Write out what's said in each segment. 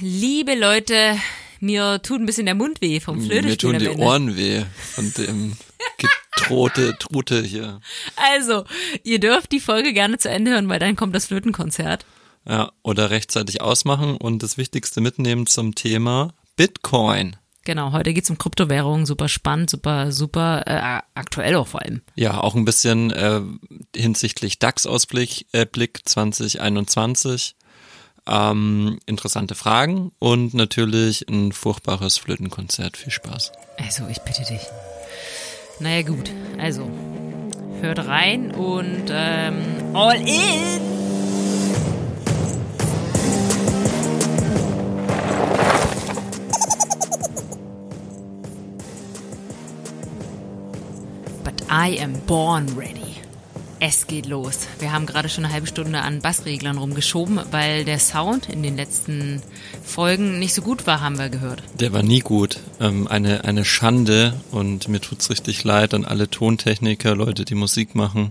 liebe Leute, mir tut ein bisschen der Mund weh vom Flötespiel. Mir tun die. Ohren weh von dem gedrohte Trute hier. Also, ihr dürft die Folge gerne zu Ende hören, weil dann kommt das Flötenkonzert. Ja, oder rechtzeitig ausmachen und das Wichtigste mitnehmen zum Thema Bitcoin. Genau, heute geht's um Kryptowährungen, super spannend, super, super äh, aktuell auch vor allem. Ja, auch ein bisschen äh, hinsichtlich DAX-Ausblick äh, Blick 2021. Ähm, interessante Fragen und natürlich ein furchtbares Flötenkonzert. Viel Spaß. Also, ich bitte dich. Naja, gut. Also, hört rein und ähm, all in! But I am born ready. Es geht los. Wir haben gerade schon eine halbe Stunde an Bassreglern rumgeschoben, weil der Sound in den letzten Folgen nicht so gut war, haben wir gehört. Der war nie gut. Ähm, eine, eine Schande und mir tut's richtig leid an alle Tontechniker, Leute, die Musik machen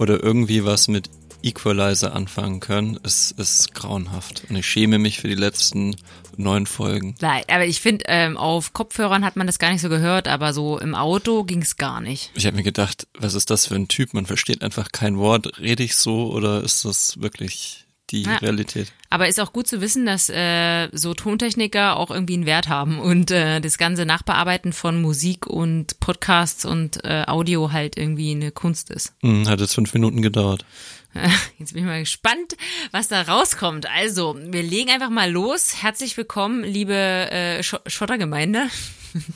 oder irgendwie was mit Equalizer anfangen können. Es ist grauenhaft und ich schäme mich für die letzten neun Folgen. Nein, aber ich finde, ähm, auf Kopfhörern hat man das gar nicht so gehört, aber so im Auto ging's gar nicht. Ich habe mir gedacht, was ist das für ein Typ? Man versteht einfach kein Wort. Rede ich so oder ist das wirklich die Ja. Realität? Aber ist auch gut zu wissen, dass äh, so Tontechniker auch irgendwie einen Wert haben und äh, das ganze Nachbearbeiten von Musik und Podcasts und äh, Audio halt irgendwie eine Kunst ist. Hm, hat jetzt fünf Minuten gedauert. Jetzt bin ich mal gespannt, was da rauskommt. Also, wir legen einfach mal los. Herzlich willkommen, liebe äh, Sch Schottergemeinde,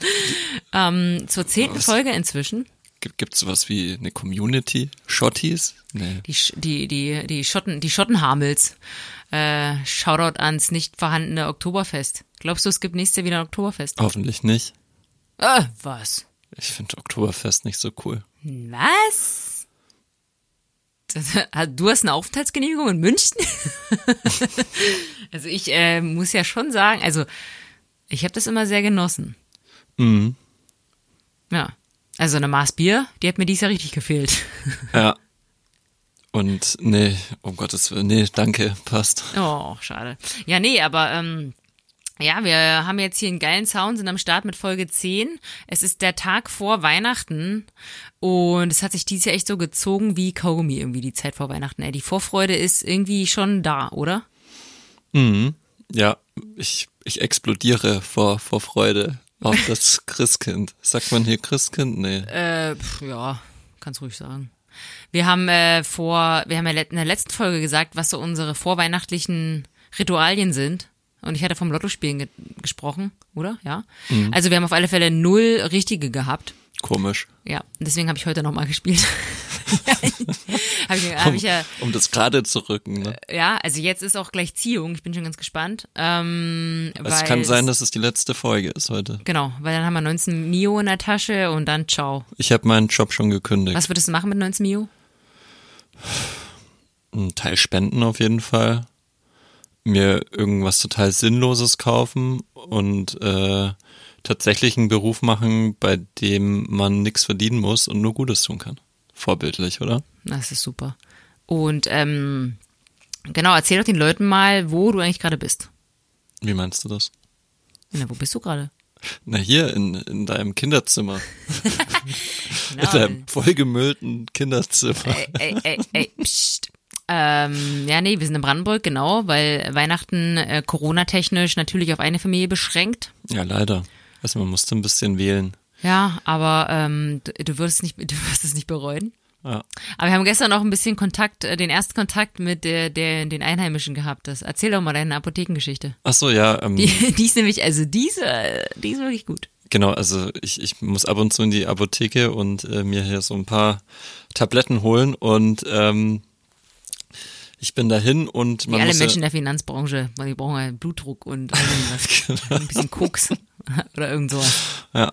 ähm, zur zehnten? Folge inzwischen. Gibt gibt's sowas wie eine Community? Shotties? Nee. Die, die, die, die Schotten, die Schottenhamels. Äh, Shoutout ans nicht vorhandene Oktoberfest. Glaubst du, es gibt nächstes Jahr wieder ein Oktoberfest? Hoffentlich nicht. Äh, was? Ich finde Oktoberfest nicht so cool. Was? Du hast eine Aufenthaltsgenehmigung in München? also ich äh, muss ja schon sagen, also ich habe das immer sehr genossen. Mhm. Ja. Also eine Maß Bier, die hat mir dies Jahr richtig gefehlt. Ja. Und nee, um Gottes Willen, nee, danke, passt. Oh, schade. Ja, nee, aber ähm, ja, wir haben jetzt hier einen geilen Sound, sind am Start mit Folge 10. Es ist der Tag vor Weihnachten und es hat sich dieses Jahr echt so gezogen wie Kaugummi irgendwie die Zeit vor Weihnachten. Ey, die Vorfreude ist irgendwie schon da, oder? Mhm. Ja, ich, ich explodiere vor, vor Freude auf das Christkind. Sagt man hier Christkind? Nee. Äh, pf, ja, kannst ruhig sagen. Wir haben äh, vor, wir haben ja in der letzten Folge gesagt, was so unsere vorweihnachtlichen Ritualien sind. Und ich hatte vom Lottospielen ge gesprochen, oder? Ja. Also wir haben auf alle Fälle null richtige gehabt. Komisch. Ja, deswegen habe ich heute nochmal gespielt. habe ich, hab ich ja, Um das gerade zu rücken, ne? ja, also jetzt ist auch gleich Ziehung. Ich bin schon ganz gespannt. Ähm, Es kann sein, dass es die letzte Folge ist heute. Genau, weil dann haben wir 19 Mio in der Tasche und dann ciao. Ich habe meinen Job schon gekündigt. Was würdest du machen mit 19 Mio? Ein Teil spenden auf jeden Fall. Mir irgendwas total Sinnloses kaufen und äh, tatsächlich einen Beruf machen, bei dem man nichts verdienen muss und nur Gutes tun kann. Vorbildlich, oder? Das ist super. Und ähm, genau, erzähl doch den Leuten mal, wo du eigentlich gerade bist. Wie meinst du das? Na, wo bist du gerade? Na hier in, in deinem Kinderzimmer. In Genau. deinem vollgemüllten Kinderzimmer. ey, ey, ey, pst. Ähm, ja, nee, wir sind in Brandenburg, genau, weil Weihnachten äh, Corona-technisch natürlich auf eine Familie beschränkt. Ja, leider. Also man musste ein bisschen wählen. Ja, aber ähm, du, du wirst nicht, du wirst es nicht bereuen. Ja. Aber wir haben gestern noch ein bisschen Kontakt, äh, den ersten Kontakt mit der, der, den Einheimischen gehabt. Das, erzähl doch mal deine Apothekengeschichte. Ach so, ja. Ähm, Die, die ist nämlich, also diese, äh, die ist wirklich gut. Genau, also ich, ich muss ab und zu in die Apotheke und äh, mir hier so ein paar Tabletten holen und ähm, ich bin dahin und Wie man alle muss Menschen ja, der Finanzbranche, weil die brauchen halt Blutdruck und irgendwas. ein bisschen Koks oder irgend sowas. ja,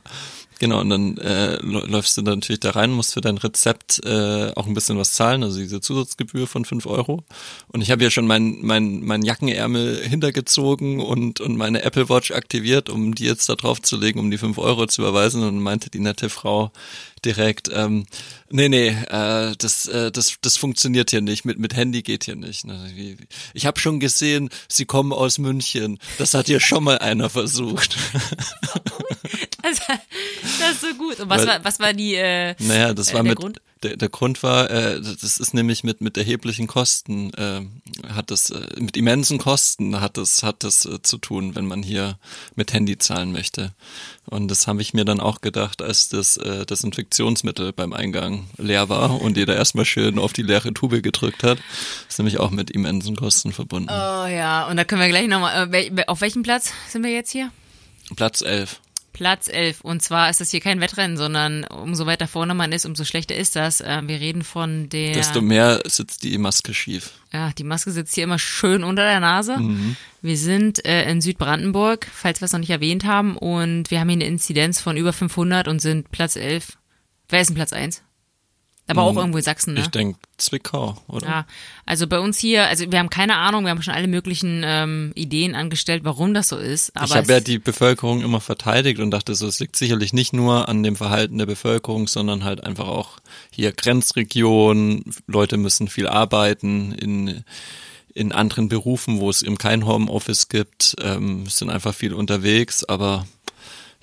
genau und dann äh, lä- läufst du dann natürlich da rein, musst für dein Rezept äh, auch ein bisschen was zahlen, also diese Zusatzgebühr von fünf Euro und ich habe ja schon mein, mein, mein Jackenärmel hintergezogen und, und meine Apple Watch aktiviert, um die jetzt da drauf zu legen, um die fünf Euro zu überweisen und meinte die nette Frau, direkt, ähm, nee, nee, äh, das, äh, das, das funktioniert hier nicht, mit, mit Handy geht hier nicht. Ne? Ich habe schon gesehen, Sie kommen aus München, das hat hier schon mal einer versucht. Das, das ist so gut. Und was, Weil, war, was war die, äh, naja, das war der mit, Grund? Der, der Grund war, äh, das ist nämlich mit, mit erheblichen Kosten, äh, hat das, äh, mit immensen Kosten hat das, hat das äh, zu tun, wenn man hier mit Handy zahlen möchte. Und das habe ich mir dann auch gedacht, als das äh, Desinfektionsmittel beim Eingang leer war und jeder erstmal schön auf die leere Tube gedrückt hat. Das ist nämlich auch mit immensen Kosten verbunden. Oh ja, und da können wir gleich nochmal, äh, auf welchem Platz sind wir jetzt hier? Platz 11. Platz 11. Und zwar ist das hier kein Wettrennen, sondern umso weiter vorne man ist, umso schlechter ist das. Äh, wir reden von der. Desto mehr sitzt die Maske schief. Ja, die Maske sitzt hier immer schön unter der Nase. Mhm. Wir sind äh, in Südbrandenburg, falls wir es noch nicht erwähnt haben. Und wir haben hier eine Inzidenz von über 500 und sind Platz 11. Wer ist denn Platz 1? Aber auch hm, irgendwo in Sachsen, ne? Ich denke Zwickau, oder? Ja, also bei uns hier, also wir haben keine Ahnung, wir haben schon alle möglichen ähm, Ideen angestellt, warum das so ist. Aber ich habe ja die Bevölkerung immer verteidigt und dachte so, es liegt sicherlich nicht nur an dem Verhalten der Bevölkerung, sondern halt einfach auch hier Grenzregion, Leute müssen viel arbeiten in in anderen Berufen, wo es eben kein Homeoffice gibt, ähm, sind einfach viel unterwegs, aber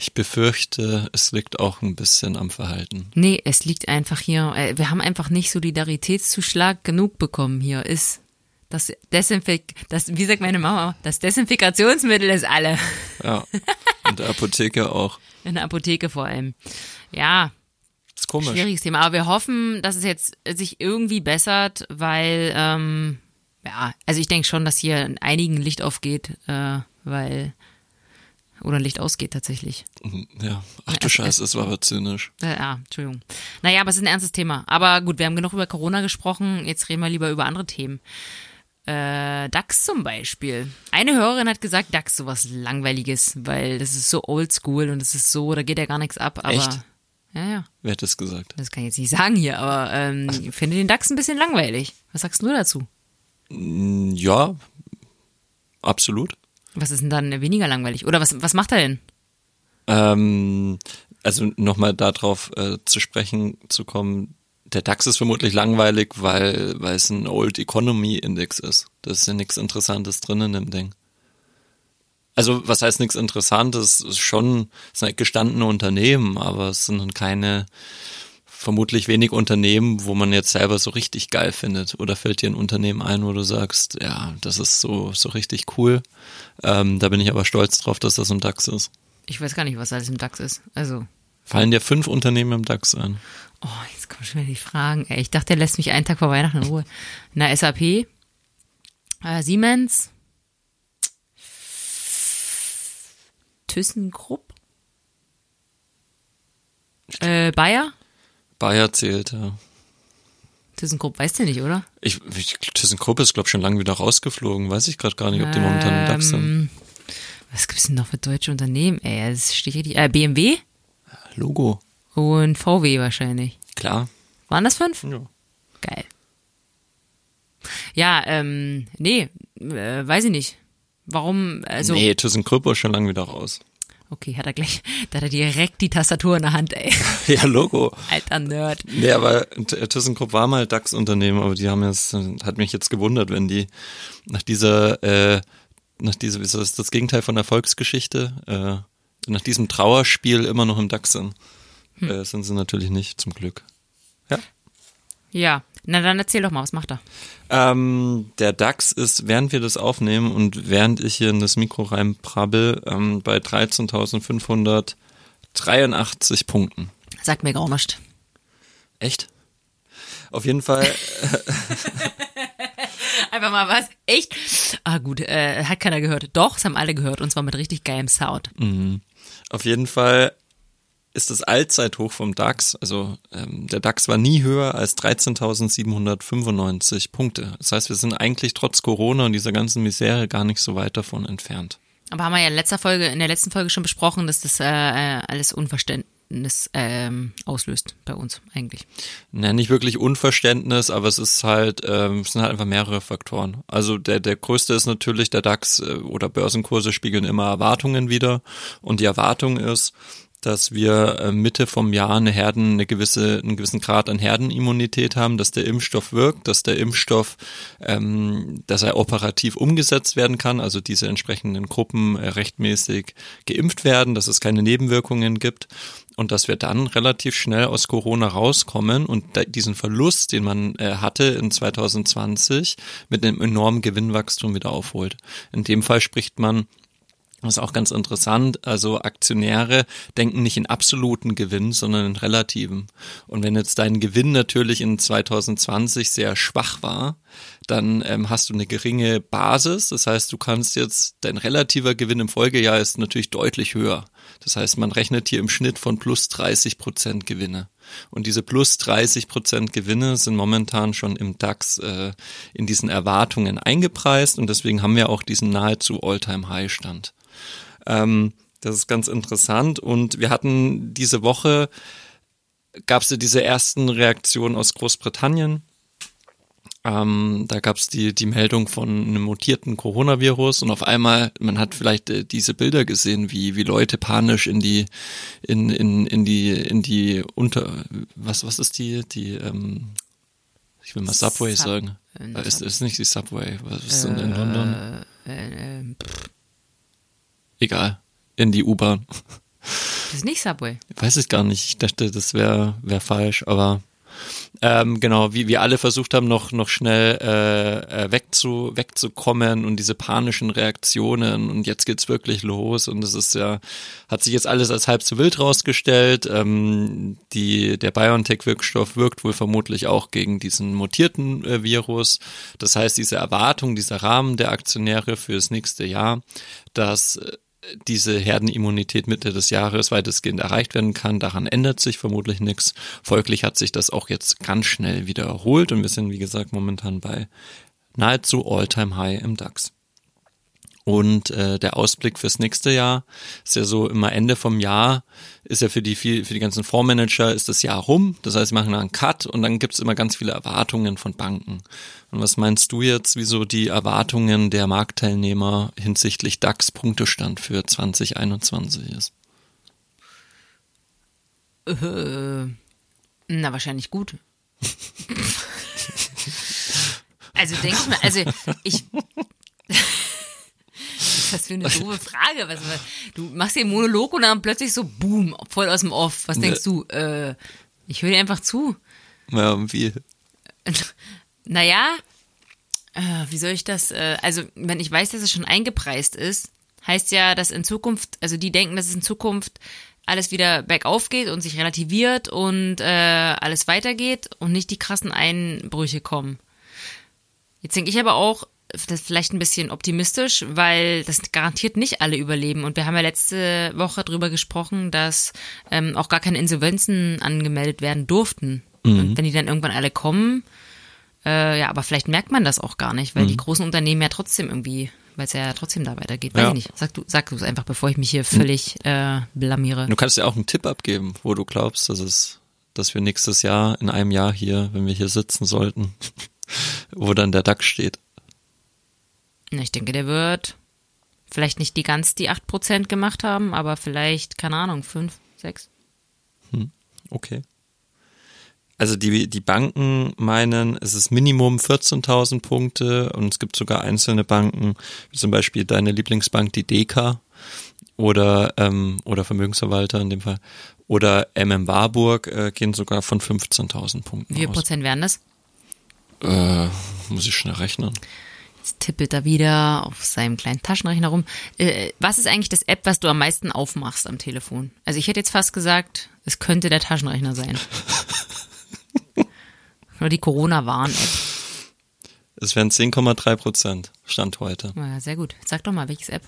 ich befürchte, es liegt auch ein bisschen am Verhalten. Nee, es liegt einfach hier, äh, wir haben einfach nicht Solidaritätszuschlag genug bekommen hier. Ist das Desinfek, das, wie sagt meine Mama, das Desinfikationsmittel ist alle. Ja. In der Apotheke auch. In der Apotheke vor allem. Ja. Das ist komisch. Schwieriges Thema. Aber wir hoffen, dass es jetzt sich irgendwie bessert, weil, ähm, ja, also ich denke schon, dass hier in einigen Licht aufgeht, äh, weil oder ein Licht ausgeht tatsächlich. Mhm, ja, ach du Scheiße, es war aber zynisch. Ja, ja, Entschuldigung. Naja, aber es ist ein ernstes Thema. Aber gut, wir haben genug über Corona gesprochen, jetzt reden wir lieber über andere Themen. Äh, DAX zum Beispiel. Eine Hörerin hat gesagt, DAX sowas Langweiliges, weil das ist so oldschool und es ist so, da geht ja gar nichts ab. Aber, Echt? Ja, ja. Wer hat das gesagt? Das kann ich jetzt nicht sagen hier, aber ähm, ich finde den DAX ein bisschen langweilig. Was sagst du dazu? Mm, ja, absolut. Was ist denn dann weniger langweilig? Oder was, was macht er denn? Ähm, also nochmal darauf äh, zu sprechen zu kommen, der DAX ist vermutlich langweilig, weil, weil es ein Old Economy Index ist. Da ist ja nichts Interessantes drin in dem Ding. Also, was heißt nichts Interessantes? Es ist schon, es sind halt gestandene Unternehmen, aber es sind keine, vermutlich wenig Unternehmen, wo man jetzt selber so richtig geil findet. Oder fällt dir ein Unternehmen ein, wo du sagst, ja, das ist so, so richtig cool. Ähm, da bin ich aber stolz drauf, dass das im DAX ist. Ich weiß gar nicht, was alles im DAX ist. Also. Fallen dir fünf Unternehmen im DAX ein? Oh, jetzt kommen schon wieder die Fragen. Ey, ich dachte, der lässt mich einen Tag vor Weihnachten in Ruhe. Na, SAP, äh, Siemens, ThyssenKrupp, äh, Bayer, Bayer zählt, ja. ThyssenKrupp weißt du nicht, oder? Ich, ich ThyssenKrupp ist, glaube ich, schon lange wieder rausgeflogen. Weiß ich gerade gar nicht, ob die momentan im DAX sind. Ähm, was gibt's denn noch für deutsche Unternehmen? Ey, das steht hier die, äh, BMW? Logo. Und VW wahrscheinlich. Klar. Waren das fünf? Ja. Geil. Ja, ähm, nee, äh, weiß ich nicht. Warum, also. Nee, ThyssenKrupp ist schon lange wieder raus. Okay, hat er gleich, da hat er direkt die Tastatur in der Hand, ey. Ja, Logo. Alter Nerd. Nee, aber ThyssenKrupp war mal DAX-Unternehmen, aber die haben jetzt, hat mich jetzt gewundert, wenn die nach dieser, äh, nach dieser, wie ist das, das Gegenteil von Erfolgsgeschichte, äh, nach diesem Trauerspiel immer noch im DAX sind. Hm. Äh, sind sie natürlich nicht, zum Glück. Ja. Ja, na dann erzähl doch mal, was macht er? Ähm, der DAX ist, während wir das aufnehmen und während ich hier in das Mikro reinprabbel, ähm, bei 13.583 Punkten. Sagt mir gar nicht. Echt? Auf jeden Fall. Einfach mal was. Echt? Ah, gut, äh, hat keiner gehört. Doch, es haben alle gehört und zwar mit richtig geilem Sound. Mhm. Auf jeden Fall ist das Allzeithoch vom DAX. Also ähm, der DAX war nie höher als 13.795 Punkte. Das heißt, wir sind eigentlich trotz Corona und dieser ganzen Misere gar nicht so weit davon entfernt. Aber haben wir ja in letzter Folge, in der letzten Folge schon besprochen, dass das äh, alles Unverständnis ähm, auslöst bei uns eigentlich. Na, nicht wirklich Unverständnis, aber es ist halt, ähm, es sind halt einfach mehrere Faktoren. Also der, der größte ist natürlich, der DAX äh, oder Börsenkurse spiegeln immer Erwartungen wieder. Und die Erwartung ist, dass wir äh, Mitte vom Jahr eine Herden, eine gewisse, einen gewissen Grad an Herdenimmunität haben, dass der Impfstoff wirkt, dass der Impfstoff, ähm, dass er operativ umgesetzt werden kann, also diese entsprechenden Gruppen äh, rechtmäßig geimpft werden, dass es keine Nebenwirkungen gibt und dass wir dann relativ schnell aus Corona rauskommen und diesen Verlust, den man äh, hatte in 2020, mit einem enormen Gewinnwachstum wieder aufholt. In dem Fall spricht man das ist auch ganz interessant. Also Aktionäre denken nicht in absoluten Gewinn, sondern in relativen. Und wenn jetzt dein Gewinn natürlich in 2020 sehr schwach war, dann ähm, hast du eine geringe Basis. Das heißt, du kannst jetzt, dein relativer Gewinn im Folgejahr ist natürlich deutlich höher. Das heißt, man rechnet hier im Schnitt von plus 30 Prozent Gewinne. Und diese plus 30 Prozent Gewinne sind momentan schon im DAX äh, in diesen Erwartungen eingepreist und deswegen haben wir auch diesen nahezu All-Time-High-Stand. Ähm, das ist ganz interessant. Und wir hatten diese Woche, gab es diese ersten Reaktionen aus Großbritannien. Ähm, da gab es die, die Meldung von einem mutierten Coronavirus und auf einmal, man hat vielleicht äh, diese Bilder gesehen, wie, wie Leute panisch in die, in, in, in die, in die unter, was, was ist die, die, ähm, ich will mal Subway Sub sagen. Äh, ist, ist nicht die Subway, was ist denn in London? Äh, äh, egal, in die U-Bahn. Das ist nicht Subway. Weiß ich gar nicht. Ich dachte, das wäre wär falsch, aber ähm, genau, wie wir alle versucht haben, noch, noch schnell äh, äh, wegzu, wegzukommen und diese panischen Reaktionen und jetzt geht's wirklich los und es ist ja, hat sich jetzt alles als halb so wild rausgestellt. Ähm, die, der BioNTech-Wirkstoff wirkt wohl vermutlich auch gegen diesen mutierten äh, Virus. Das heißt, diese Erwartung, dieser Rahmen der Aktionäre fürs nächste Jahr, dass äh, diese Herdenimmunität Mitte des Jahres weitestgehend erreicht werden kann. Daran ändert sich vermutlich nichts. Folglich hat sich das auch jetzt ganz schnell wieder erholt und wir sind, wie gesagt, momentan bei nahezu All-Time-High im DAX. Und äh, der Ausblick fürs nächste Jahr ist ja so immer Ende vom Jahr, ist ja für die viel, für die ganzen Fondsmanager ist das Jahr rum. Das heißt, sie machen einen Cut und dann gibt's immer ganz viele Erwartungen von Banken. Und was meinst du jetzt, wieso die Erwartungen der Marktteilnehmer hinsichtlich DAX-Punktestand für 2021 ist? Äh, na, wahrscheinlich gut. also denke ich mal, also ich was für eine doofe Frage. Was, du machst einen Monolog und dann plötzlich so, boom, voll aus dem Off. Was denkst ne. du? Äh, ich höre dir einfach zu. Ja, wie? Naja, äh, wie soll ich das? Äh, also, wenn ich weiß, dass es schon eingepreist ist, heißt ja, dass in Zukunft, also die denken, dass es in Zukunft alles wieder bergauf geht und sich relativiert und äh, alles weitergeht und nicht die krassen Einbrüche kommen. Jetzt denke ich aber auch, das ist vielleicht ein bisschen optimistisch, weil das garantiert nicht alle überleben. Und wir haben ja letzte Woche darüber gesprochen, dass ähm, auch gar keine Insolvenzen angemeldet werden durften. Mhm. Und wenn die dann irgendwann alle kommen, äh, ja, aber vielleicht merkt man das auch gar nicht, weil mhm. die großen Unternehmen ja trotzdem irgendwie, weil es ja trotzdem da weitergeht. Weiß ja. ich nicht. Sag du, sag du es einfach, bevor ich mich hier völlig äh, blamiere. Du kannst ja auch einen Tipp abgeben, wo du glaubst, dass es, dass wir nächstes Jahr in einem Jahr hier, wenn wir hier sitzen sollten, wo dann der DAX steht. Ich denke, der wird vielleicht nicht die ganz die 8% gemacht haben, aber vielleicht, keine Ahnung, 5, 6. Hm, okay. Also die, die Banken meinen, es ist Minimum 14.000 Punkte und es gibt sogar einzelne Banken, wie zum Beispiel deine Lieblingsbank, die DK oder, ähm, oder Vermögensverwalter in dem Fall, oder MM Warburg äh, gehen sogar von 15.000 Punkten Wie viel Prozent wären das? Äh, muss ich schnell rechnen. Jetzt tippelt er wieder auf seinem kleinen Taschenrechner rum. Äh, was ist eigentlich das App, was du am meisten aufmachst am Telefon? Also ich hätte jetzt fast gesagt, es könnte der Taschenrechner sein. Oder die Corona-Warn-App. Es wären 10,3 Prozent, Stand heute. Ja, sehr gut. Sag doch mal, welches App?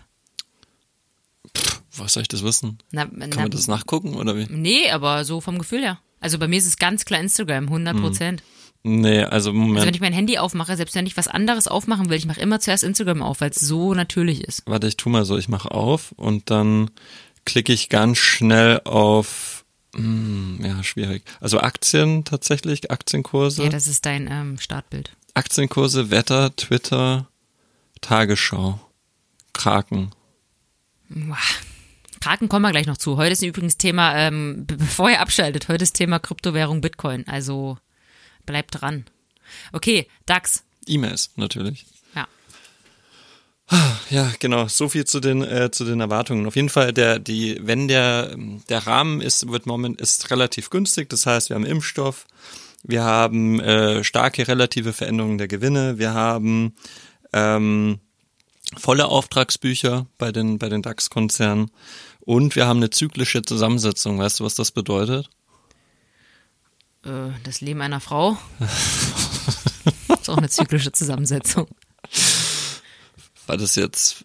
Pff, was soll ich das wissen? Na, Kann na, man das nachgucken oder wie? Nee, aber so vom Gefühl her. Also bei mir ist es ganz klar Instagram, 100 Prozent. Hm. Nee, also Moment. Also wenn ich mein Handy aufmache, selbst wenn ich was anderes aufmachen will, ich mache immer zuerst Instagram auf, weil es so natürlich ist. Warte, ich tu mal so, ich mache auf und dann klicke ich ganz schnell auf, hm, ja, schwierig. Also Aktien tatsächlich, Aktienkurse. Ja, das ist dein ähm, Startbild. Aktienkurse, Wetter, Twitter, Tagesschau, Kraken. Kraken kommen wir gleich noch zu. Heute ist übrigens Thema, ähm, bevor ihr abschaltet, heute ist Thema Kryptowährung Bitcoin. Also bleibt dran. Okay, DAX. E-Mails, natürlich. Ja. Ja, genau. So viel zu den äh, zu den Erwartungen. Auf jeden Fall, der die, wenn der der Rahmen ist, wird moment ist relativ günstig. Das heißt, wir haben Impfstoff, wir haben äh, starke relative Veränderungen der Gewinne, wir haben ähm, volle Auftragsbücher bei den bei den DAX-Konzernen und wir haben eine zyklische Zusammensetzung. Weißt du, was das bedeutet? Äh, das Leben einer Frau. ist auch eine zyklische Zusammensetzung. War das jetzt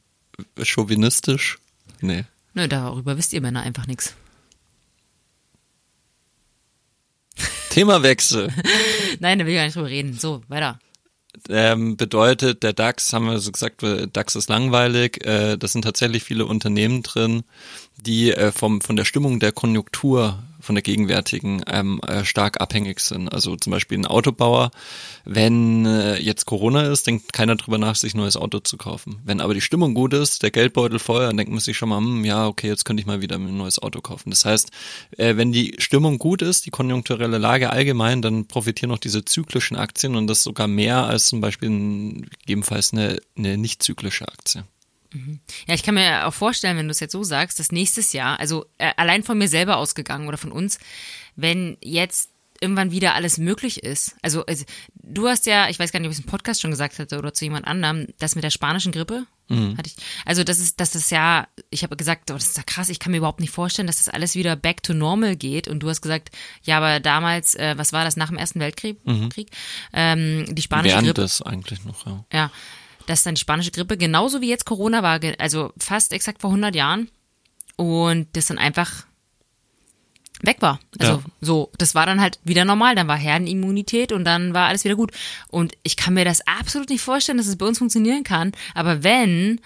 chauvinistisch? Nee. Nö, darüber wisst ihr Männer einfach nichts. Themawechsel. Nein, da will ich gar nicht drüber reden. So, weiter. Ähm, bedeutet, der DAX, haben wir so gesagt, DAX ist langweilig. Äh, das sind tatsächlich viele Unternehmen drin, die äh, vom, von der Stimmung der Konjunktur von der gegenwärtigen ähm, äh, stark abhängig sind. Also zum Beispiel ein Autobauer, wenn äh, jetzt Corona ist, denkt keiner drüber nach, sich ein neues Auto zu kaufen. Wenn aber die Stimmung gut ist, der Geldbeutel voll, dann denkt man sich schon mal, hm, ja, okay, jetzt könnte ich mal wieder ein neues Auto kaufen. Das heißt, äh, wenn die Stimmung gut ist, die konjunkturelle Lage allgemein, dann profitieren auch diese zyklischen Aktien und das sogar mehr als zum Beispiel ein, gegebenenfalls eine, eine nicht zyklische Aktie. Ja, ich kann mir auch vorstellen, wenn du es jetzt so sagst, dass nächstes Jahr, also äh, allein von mir selber ausgegangen oder von uns, wenn jetzt irgendwann wieder alles möglich ist. Also, also, du hast ja, ich weiß gar nicht, ob ich es im Podcast schon gesagt hatte oder zu jemand anderem, das mit der spanischen Grippe. Mhm. Hatte ich, also das ist, das ist ja, ich habe gesagt, oh, das ist ja krass, ich kann mir überhaupt nicht vorstellen, dass das alles wieder back to normal geht. Und du hast gesagt, ja, aber damals, äh, was war das nach dem Ersten Weltkrieg? Krieg? Ähm, die spanische Während Grippe. das eigentlich noch, ja. Ja, dass dann die spanische Grippe genauso wie jetzt Corona war, also fast exakt vor 100 Jahren und das dann einfach weg war. Also Ja. so, das war dann halt wieder normal, dann war Herdenimmunität und dann war alles wieder gut. Und ich kann mir das absolut nicht vorstellen, dass es bei uns funktionieren kann, aber wenn,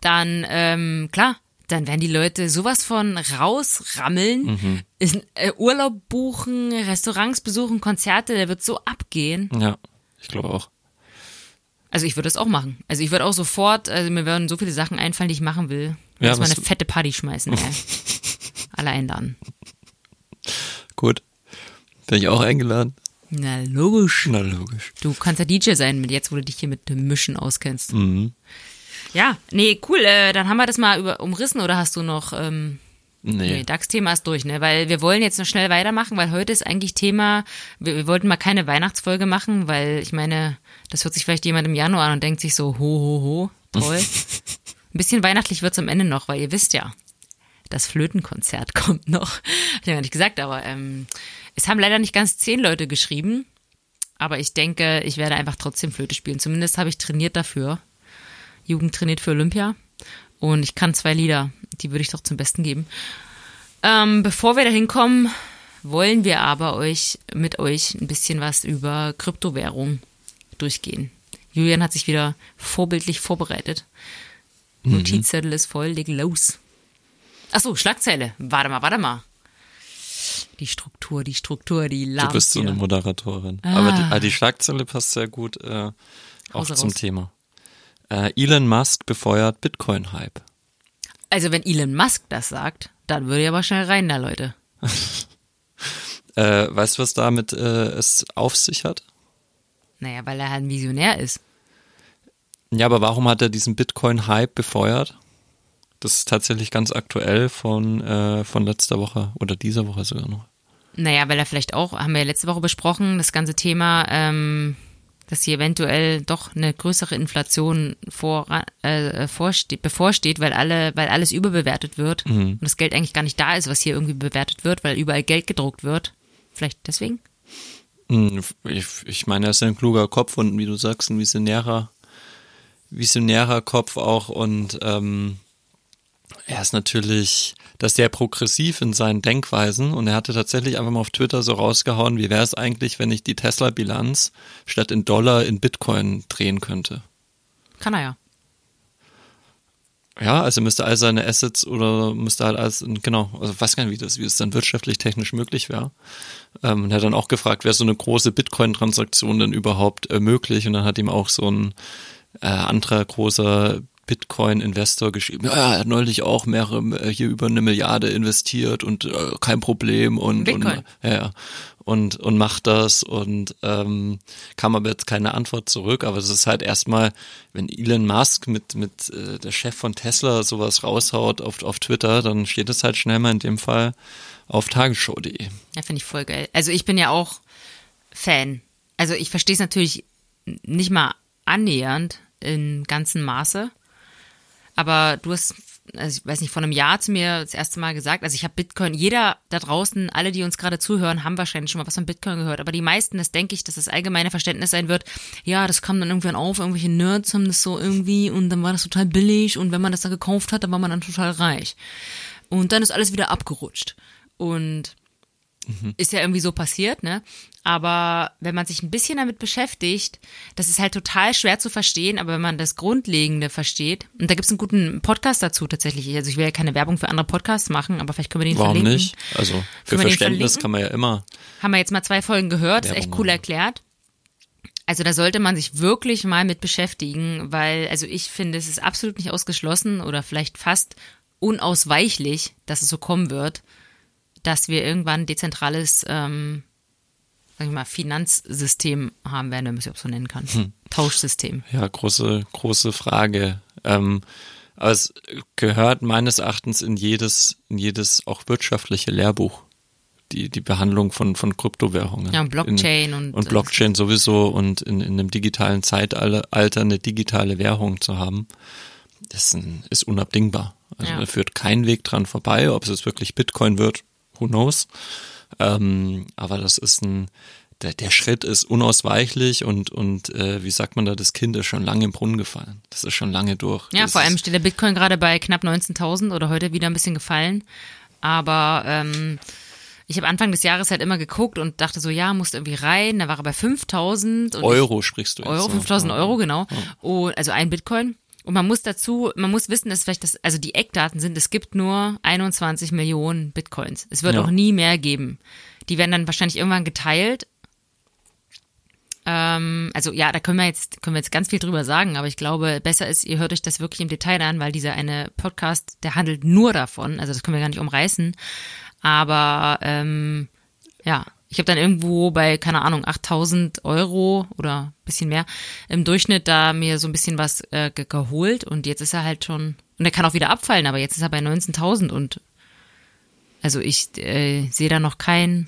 dann klar, dann werden die Leute sowas von rausrammeln, ist, äh, Urlaub buchen, Restaurants besuchen, Konzerte, der wird so abgehen. Ja, ich glaube auch. Also ich würde das auch machen. Also ich würde auch sofort, also mir würden so viele Sachen einfallen, die ich machen will. Ja, Lass mal was- eine fette Party schmeißen, ey. Alle einladen. Gut. Bin ich auch eingeladen? Na logisch. Na, logisch. Du kannst ja DJ sein, jetzt, wo du dich hier mit dem Mischen auskennst. Mhm. Ja, nee, cool. Äh, dann haben wir das mal über, umrissen oder hast du noch... Ähm, Nee. Nee, DAX-Thema ist durch, ne? Weil wir wollen jetzt noch schnell weitermachen, weil heute ist eigentlich Thema, wir, wir wollten mal keine Weihnachtsfolge machen, weil ich meine, das hört sich vielleicht jemand im Januar an und denkt sich so, ho, ho, ho, toll. Ein bisschen weihnachtlich wird's am Ende noch, weil ihr wisst ja, das Flötenkonzert kommt noch. Hab ich ja gar nicht gesagt, aber ähm, es haben leider nicht ganz zehn Leute geschrieben, aber ich denke, ich werde einfach trotzdem Flöte spielen. Zumindest habe ich trainiert dafür. Jugend trainiert für Olympia. Und ich kann zwei Lieder, die würde ich doch zum Besten geben. Ähm, bevor wir da hinkommen, wollen wir aber euch mit euch ein bisschen was über Kryptowährung durchgehen. Julian hat sich wieder vorbildlich vorbereitet. Notizzettel ist voll, leg los. Ach so, Schlagzeile. Warte mal, warte mal. Die Struktur, die Struktur, die Du lahmt bist so eine. Moderatorin. Aber die, ah, die Schlagzeile passt sehr gut äh, auch Hause zum raus. Thema. Äh, Elon Musk befeuert Bitcoin-Hype. Also wenn Elon Musk das sagt, dann würde ich aber schnell rein da, Leute. Äh, weißt du, was damit äh, es auf sich hat? Naja, weil er halt ein Visionär ist. Ja, aber warum hat er diesen Bitcoin-Hype befeuert? Das ist tatsächlich ganz aktuell von, äh, von letzter Woche oder dieser Woche sogar noch. Naja, weil er vielleicht auch, haben wir ja letzte Woche besprochen, das ganze Thema, ähm, dass hier eventuell doch eine größere Inflation vor, äh, vorste bevorsteht, weil alle, weil alles überbewertet wird und das Geld eigentlich gar nicht da ist, was hier irgendwie bewertet wird, weil überall Geld gedruckt wird. Vielleicht deswegen? Hm, Ich, ich meine, er ist ein kluger Kopf und wie du sagst, ein visionärer, visionärer Kopf auch und ähm, er ist natürlich, dass der progressiv in seinen Denkweisen und er hatte tatsächlich einfach mal auf Twitter so rausgehauen, wie wäre es eigentlich, wenn ich die Tesla-Bilanz statt in Dollar in Bitcoin drehen könnte. Kann er ja. Ja, also müsste all seine Assets oder müsste halt alles, genau, also weiß gar nicht, wie das, wie es dann wirtschaftlich technisch möglich wäre. Ähm, und er hat dann auch gefragt, wäre so eine große Bitcoin-Transaktion denn überhaupt äh, möglich? Und dann hat ihm auch so ein äh, anderer großer Bitcoin-Investor geschrieben, ja, er hat neulich auch mehrere, äh, hier über eine Milliarde investiert und äh, kein Problem und, Bitcoin. und ja, und, und macht das und ähm, kam aber jetzt keine Antwort zurück. Aber es ist halt erstmal, wenn Elon Musk mit, mit äh, der Chef von Tesla sowas raushaut auf, auf Twitter, dann steht es halt schnell mal in dem Fall auf tagesschau.de. Ja, finde ich voll geil. Also ich bin ja auch Fan. Also ich verstehe es natürlich nicht mal annähernd in ganzem Maße. Aber du hast, also ich weiß nicht, vor einem Jahr zu mir das erste Mal gesagt, also ich habe Bitcoin, jeder da draußen, alle, die uns gerade zuhören, haben wahrscheinlich schon mal was von Bitcoin gehört. Aber die meisten, das denke ich, dass das allgemeine Verständnis sein wird, ja, das kam dann irgendwann auf, irgendwelche Nerds haben das so irgendwie und dann war das total billig und wenn man das dann gekauft hat, dann war man dann total reich. Und dann ist alles wieder abgerutscht. Und ist ja irgendwie so passiert, ne? Aber wenn man sich ein bisschen damit beschäftigt, das ist halt total schwer zu verstehen, aber wenn man das Grundlegende versteht, und da gibt es einen guten Podcast dazu tatsächlich. Also ich will ja keine Werbung für andere Podcasts machen, aber vielleicht können wir den Warum verlinken. nicht? Also für Verständnis kann man ja immer. Haben wir jetzt mal zwei Folgen gehört, ist echt cool machen. erklärt. Also da sollte man sich wirklich mal mit beschäftigen, weil, also ich finde, es ist absolut nicht ausgeschlossen oder vielleicht fast unausweichlich, dass es so kommen wird, dass wir irgendwann ein dezentrales, ähm, sag ich mal, Finanzsystem haben werden, wenn man es so nennen kann. Hm. Tauschsystem. Ja, große, große Frage. Ähm, aber es gehört meines Erachtens in jedes, in jedes auch wirtschaftliche Lehrbuch. Die, die Behandlung von, von Kryptowährungen. Ja, und Blockchain in, und- und Blockchain sowieso und in, in einem digitalen Zeitalter eine digitale Währung zu haben, das ist unabdingbar. Also Ja. da führt kein Weg dran vorbei. Ob es jetzt wirklich Bitcoin wird, who knows. Ähm, aber das ist ein, der, der Schritt ist unausweichlich und, und äh, wie sagt man da, das Kind ist schon lange im Brunnen gefallen. Das ist schon lange durch. Ja, das vor allem steht der Bitcoin gerade bei knapp 19.000 oder heute wieder ein bisschen gefallen. Aber ähm, ich habe Anfang des Jahres halt immer geguckt und dachte so, ja, musste irgendwie rein. Da war er bei 5.000. und ich- Euro sprichst du jetzt. Euro, so. 5000 Euro, genau. Und, also ein Bitcoin. Und man muss dazu, man muss wissen, dass vielleicht das, also die Eckdaten sind, es gibt nur 21 Millionen Bitcoins. Es wird Ja. auch nie mehr geben. Die werden dann wahrscheinlich irgendwann geteilt. Ähm, also ja, da können wir jetzt, können wir jetzt ganz viel drüber sagen, aber ich glaube, besser ist, ihr hört euch das wirklich im Detail an, weil dieser eine Podcast, der handelt nur davon. Also das können wir gar nicht umreißen. Aber ähm, ja, ich habe dann irgendwo bei, keine Ahnung, 8000 Euro oder bisschen mehr im Durchschnitt da mir so ein bisschen was äh, ge geholt und jetzt ist er halt schon, und er kann auch wieder abfallen, aber jetzt ist er bei 19.000 und also ich äh, sehe da noch kein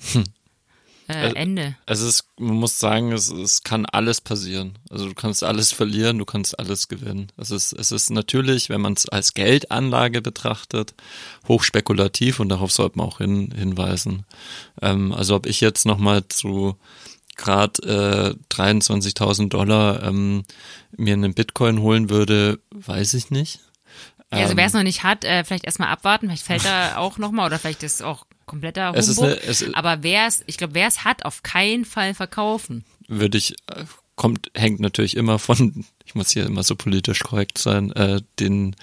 äh, Also- Ende. Also es, man muss sagen, es, es kann alles passieren. Also du kannst alles verlieren, du kannst alles gewinnen. Es ist, es ist natürlich, wenn man es als Geldanlage betrachtet, hochspekulativ und darauf sollte man auch hin, hinweisen. Ähm, also ob ich jetzt nochmal zu gerade äh, 23.000 Dollar ähm, mir einen Bitcoin holen würde, weiß ich nicht. Ja, also Ähm, wer es noch nicht hat, äh, vielleicht erstmal abwarten, vielleicht fällt er auch nochmal oder vielleicht ist es auch kompletter Es ist Humbug. eine- es- Aber wer es, ich glaube, wer es hat, auf keinen Fall verkaufen. würde ich, äh, kommt, hängt natürlich immer von, ich muss hier immer so politisch korrekt sein, äh, den,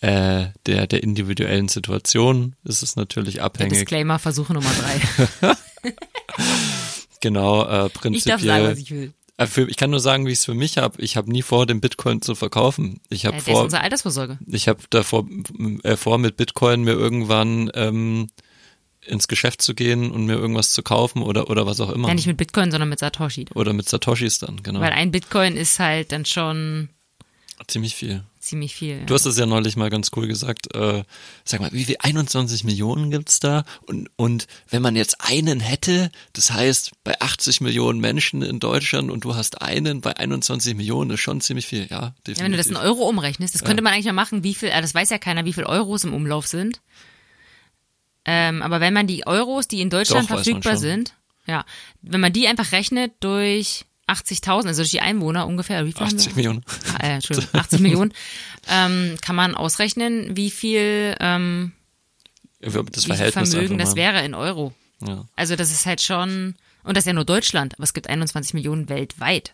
äh, der, der individuellen Situation ist es natürlich Der abhängig. Disclaimer, Versuche Nummer drei. Genau, äh, Ich prinzipiell. darf sagen, was ich will. Äh, für, ich kann nur sagen, wie ich es für mich habe. Ich habe nie vor, den Bitcoin zu verkaufen. Ich habe Äh, vor, unsere Altersvorsorge. ich habe davor äh, vor, mit Bitcoin mir irgendwann ähm, ins Geschäft zu gehen und mir irgendwas zu kaufen oder oder was auch immer. Ja, nicht mit Bitcoin, sondern mit Satoshi. oder mit Satoshis dann, genau. Weil ein Bitcoin ist halt dann schon Ziemlich viel. Ziemlich viel. Ja. Du hast es ja neulich mal ganz cool gesagt. Äh, sag mal, wie viel 21 Millionen gibt's da? Und, und wenn man jetzt einen hätte, das heißt bei 80 Millionen Menschen in Deutschland und du hast einen bei 21 Millionen, ist schon ziemlich viel, ja. Definitiv. Ja, wenn du das in Euro umrechnest, das könnte man eigentlich mal machen, wie viel, äh, das weiß ja keiner, wie viel Euros im Umlauf sind. Ähm, aber wenn man die Euros, die in Deutschland Doch, verfügbar sind, ja, wenn man die einfach rechnet durch 80.000, also durch die Einwohner ungefähr, wie viel haben 80 wir? Millionen. Äh, Entschuldigung, 80 Millionen, ähm, kann man ausrechnen, wie viel, ähm, Das wie viel Vermögen das wäre in Euro. Ja. Also das ist halt schon, und das ist ja nur Deutschland, aber es gibt 21 Millionen weltweit.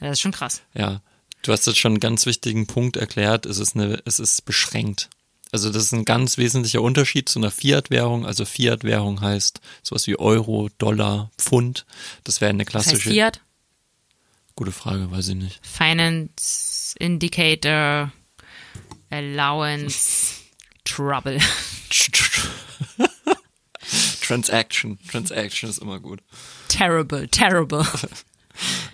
Das ist schon krass. ja, du hast jetzt schon einen ganz wichtigen Punkt erklärt. Es ist eine, es ist beschränkt. Also das ist ein ganz wesentlicher Unterschied zu einer Fiat-Währung. Also Fiat-Währung heißt sowas wie Euro, Dollar, Pfund. Das wäre eine Das heißt klassische. Fiat, Gute Frage, weiß ich nicht. Finance Indicator, Allowance Trouble. Transaction. Transaction ist immer gut. Terrible, terrible.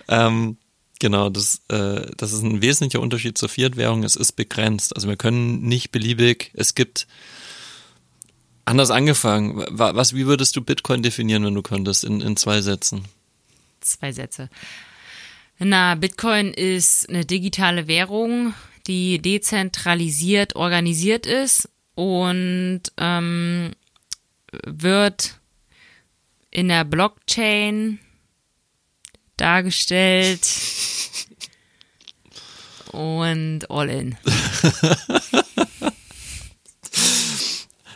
Ähm, genau, das, äh, das ist ein wesentlicher Unterschied zur Fiat-Währung. Es ist begrenzt. Also wir können nicht beliebig, es gibt anders angefangen. Was, wie würdest du Bitcoin definieren, wenn du könntest, in, in zwei Sätzen? Zwei Sätze. Na, Bitcoin ist eine digitale Währung, die dezentralisiert organisiert ist und ähm, wird in der Blockchain dargestellt und all in.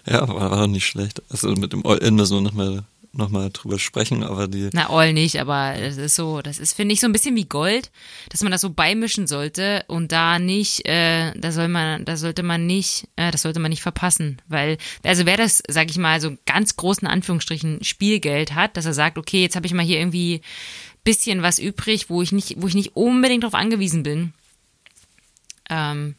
ja, war, war nicht schlecht. Also mit dem All in müssen wir nochmal nochmal drüber sprechen, aber die. Na, all nicht, aber das ist so, das ist, finde ich, so ein bisschen wie Gold, dass man das so beimischen sollte und da nicht, äh, da soll man, da sollte man nicht, äh, das sollte man nicht verpassen. Weil, also wer das, sag ich mal, so ganz großen Anführungsstrichen Spielgeld hat, dass er sagt, okay, jetzt habe ich mal hier irgendwie bisschen was übrig, wo ich nicht, wo ich nicht unbedingt darauf angewiesen bin. Ähm,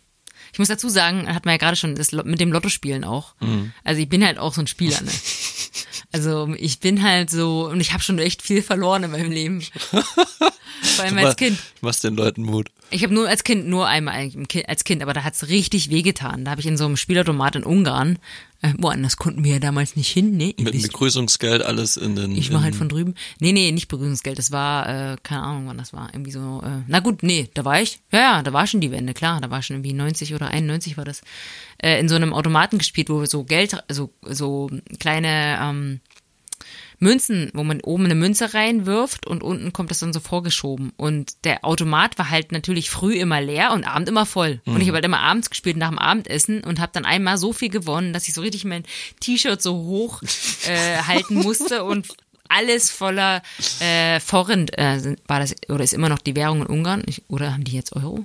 ich muss dazu sagen, hat man ja gerade schon das mit dem Lottospielen auch. Mhm. Also ich bin halt auch so ein Spieler, ne? Also ich bin halt so, und ich habe schon echt viel verloren in meinem Leben. Vor allem als Kind. Was den Leuten Mut? Ich habe nur als Kind, nur einmal als Kind, aber da hat's richtig wehgetan. Da habe ich in so einem Spielautomat in Ungarn, äh, woanders konnten wir ja damals nicht hin, ne? Mit dem Begrüßungsgeld alles in den. Ich war halt von drüben. Nee, nee, nicht Begrüßungsgeld, das war, äh, keine Ahnung, wann das war. Irgendwie so, äh, na gut, nee, da war ich, ja, ja, da war schon die Wende, klar, da war schon irgendwie 90 oder 91 war das, äh, in so einem Automaten gespielt, wo so Geld, so, so kleine, ähm, Münzen, wo man oben eine Münze reinwirft und unten kommt das dann so vorgeschoben. Und der Automat war halt natürlich früh immer leer und abend immer voll. Mhm. Und ich habe halt immer abends gespielt nach dem Abendessen und habe dann einmal so viel gewonnen, dass ich so richtig mein T-Shirt so hoch äh, halten musste und alles voller äh, Forint äh, war das oder ist immer noch die Währung in Ungarn ich, oder haben die jetzt Euro?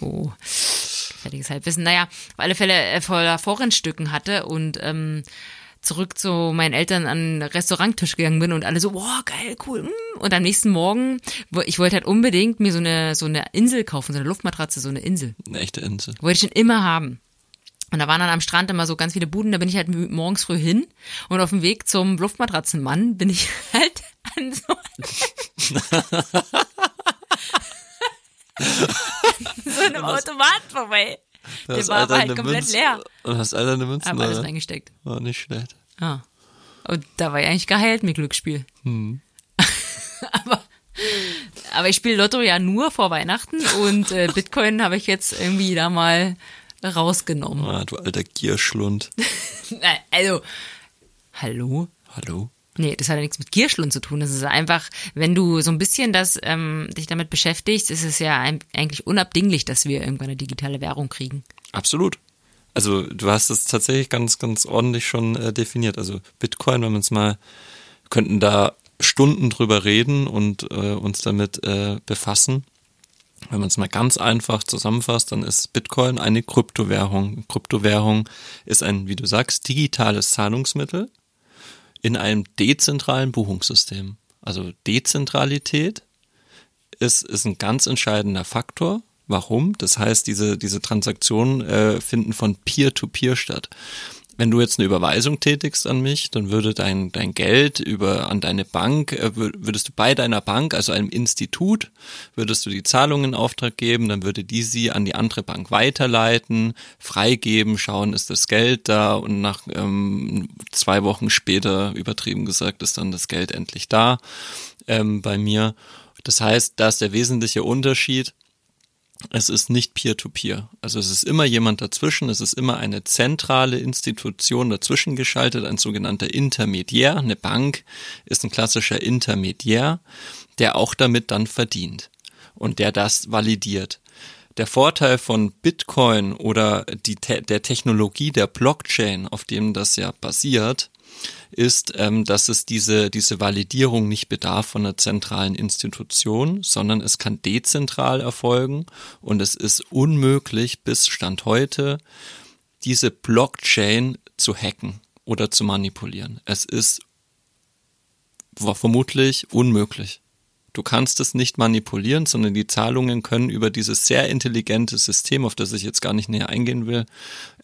Oh, fertiges Halbwissen. Naja, auf alle Fälle äh, voller Forintstücken hatte und ähm, zurück zu meinen Eltern an den Restauranttisch gegangen bin und alle so, boah, geil, cool. Mm. Und am nächsten Morgen, ich wollte halt unbedingt mir so eine, so eine Insel kaufen, so eine Luftmatratze, so eine Insel. Eine echte Insel. Wollte ich schon immer haben. Und da waren dann am Strand immer so ganz viele Buden, da bin ich halt morgens früh hin und auf dem Weg zum Luftmatratzenmann bin ich halt an so, so einem Automat vorbei. Der war aber halt komplett Münze, leer. Und hast alle eine Münze Aber alles reingesteckt. War nicht schlecht. Ah. Und da war ich eigentlich geheilt mit Glücksspiel. Hm. aber, aber ich spiele Lotto ja nur vor Weihnachten und äh, Bitcoin habe ich jetzt irgendwie da mal rausgenommen. Ah, du alter Gierschlund. also, hallo? Hallo? Nee, das hat ja nichts mit Gierschlund zu tun. Das ist einfach, wenn du so ein bisschen das, ähm, dich damit beschäftigst, ist es ja eigentlich unabdinglich, dass wir irgendwann eine digitale Währung kriegen. Absolut. Also du hast es tatsächlich ganz, ganz ordentlich schon äh, definiert. Also Bitcoin, wenn wir uns mal, könnten da Stunden drüber reden und äh, uns damit äh, befassen. Wenn man es mal ganz einfach zusammenfasst, dann ist Bitcoin eine Kryptowährung. Kryptowährung ist ein, wie du sagst, digitales Zahlungsmittel in einem dezentralen Buchungssystem. Also Dezentralität ist, ist ein ganz entscheidender Faktor. Warum? Das heißt, diese, diese Transaktionen äh, finden von Peer-to-Peer -Peer statt. Wenn du jetzt eine Überweisung tätigst an mich, dann würde dein, dein Geld über an deine Bank, äh, würdest du bei deiner Bank, also einem Institut, würdest du die Zahlungen in Auftrag geben, dann würde die sie an die andere Bank weiterleiten, freigeben, schauen, ist das Geld da und nach ähm, zwei Wochen später, übertrieben gesagt, ist dann das Geld endlich da ähm, bei mir. Das heißt, da ist der wesentliche Unterschied es ist nicht Peer-to-Peer. -peer. Also es ist immer jemand dazwischen, es ist immer eine zentrale Institution dazwischen geschaltet, ein sogenannter Intermediär. Eine Bank ist ein klassischer Intermediär, der auch damit dann verdient und der das validiert. Der Vorteil von Bitcoin oder die, der Technologie der Blockchain, auf dem das ja basiert, ist, ähm, dass es diese, diese Validierung nicht bedarf von einer zentralen Institution, sondern es kann dezentral erfolgen und es ist unmöglich bis Stand heute, diese Blockchain zu hacken oder zu manipulieren. Es ist vermutlich unmöglich. Du kannst es nicht manipulieren, sondern die Zahlungen können über dieses sehr intelligente System, auf das ich jetzt gar nicht näher eingehen will,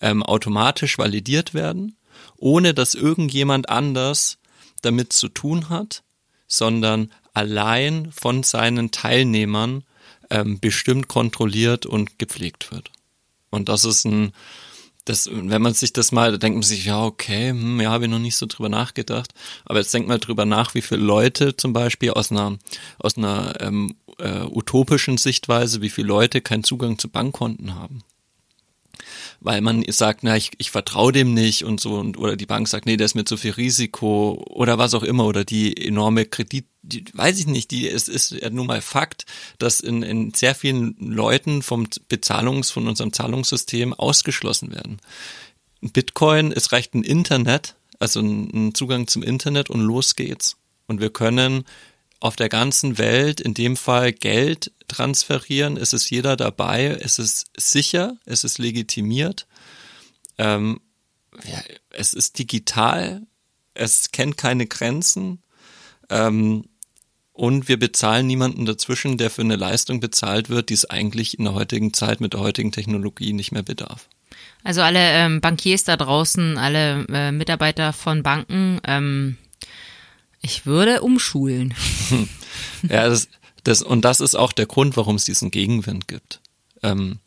ähm, automatisch validiert werden, ohne dass irgendjemand anders damit zu tun hat, sondern allein von seinen Teilnehmern ähm, bestimmt kontrolliert und gepflegt wird. Und das ist ein, das, wenn man sich das mal, da denkt man sich, ja, okay, hm, ja, habe ich noch nicht so drüber nachgedacht. Aber jetzt denkt mal drüber nach, wie viele Leute zum Beispiel aus einer, aus einer ähm, äh, utopischen Sichtweise, wie viele Leute keinen Zugang zu Bankkonten haben weil man sagt, na, ich, ich vertraue dem nicht und so, und, oder die Bank sagt, nee, der ist mir zu viel Risiko oder was auch immer, oder die enorme Kredit, die, weiß ich nicht, die, es ist ja nun mal Fakt, dass in, in sehr vielen Leuten vom Bezahlungs, von unserem Zahlungssystem ausgeschlossen werden. Bitcoin, es reicht ein Internet, also ein, ein Zugang zum Internet und los geht's. Und wir können auf der ganzen Welt in dem Fall Geld transferieren. Es ist jeder dabei. Es ist sicher. Es ist legitimiert. Ähm, ja, es ist digital. Es kennt keine Grenzen. Ähm, und wir bezahlen niemanden dazwischen, der für eine Leistung bezahlt wird, die es eigentlich in der heutigen Zeit mit der heutigen Technologie nicht mehr bedarf. Also alle ähm, Bankiers da draußen, alle äh, Mitarbeiter von Banken, ähm, ich würde umschulen. ja, das, das, und das ist auch der Grund, warum es diesen Gegenwind gibt. Ähm,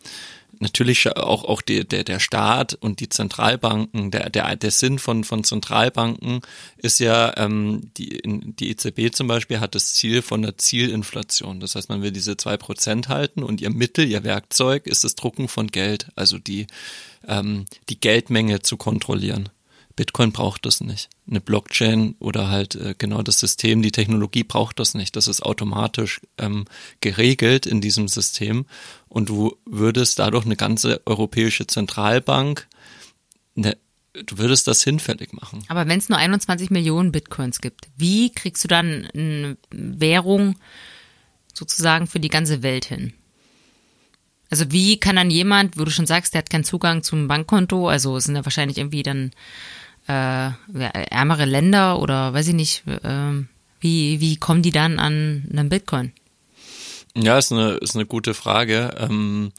natürlich auch, auch die, der, der Staat und die Zentralbanken, der, der, der Sinn von, von Zentralbanken ist ja, ähm, die, die EZB zum Beispiel hat das Ziel von der Zielinflation. Das heißt, man will diese zwei Prozent halten und ihr Mittel, ihr Werkzeug ist das Drucken von Geld, also die, ähm, die Geldmenge zu kontrollieren. Bitcoin braucht das nicht. Eine Blockchain oder halt äh, genau das System, die Technologie braucht das nicht. Das ist automatisch ähm, geregelt in diesem System und du würdest dadurch eine ganze europäische Zentralbank, ne, du würdest das hinfällig machen. Aber wenn es nur 21 Millionen Bitcoins gibt, wie kriegst du dann eine Währung sozusagen für die ganze Welt hin? Also wie kann dann jemand, wo du schon sagst, der hat keinen Zugang zum Bankkonto, also sind ja wahrscheinlich irgendwie dann äh, ärmere Länder oder weiß ich nicht, äh, wie, wie kommen die dann an einen Bitcoin? Ja, ist eine, ist eine gute Frage. Ähm,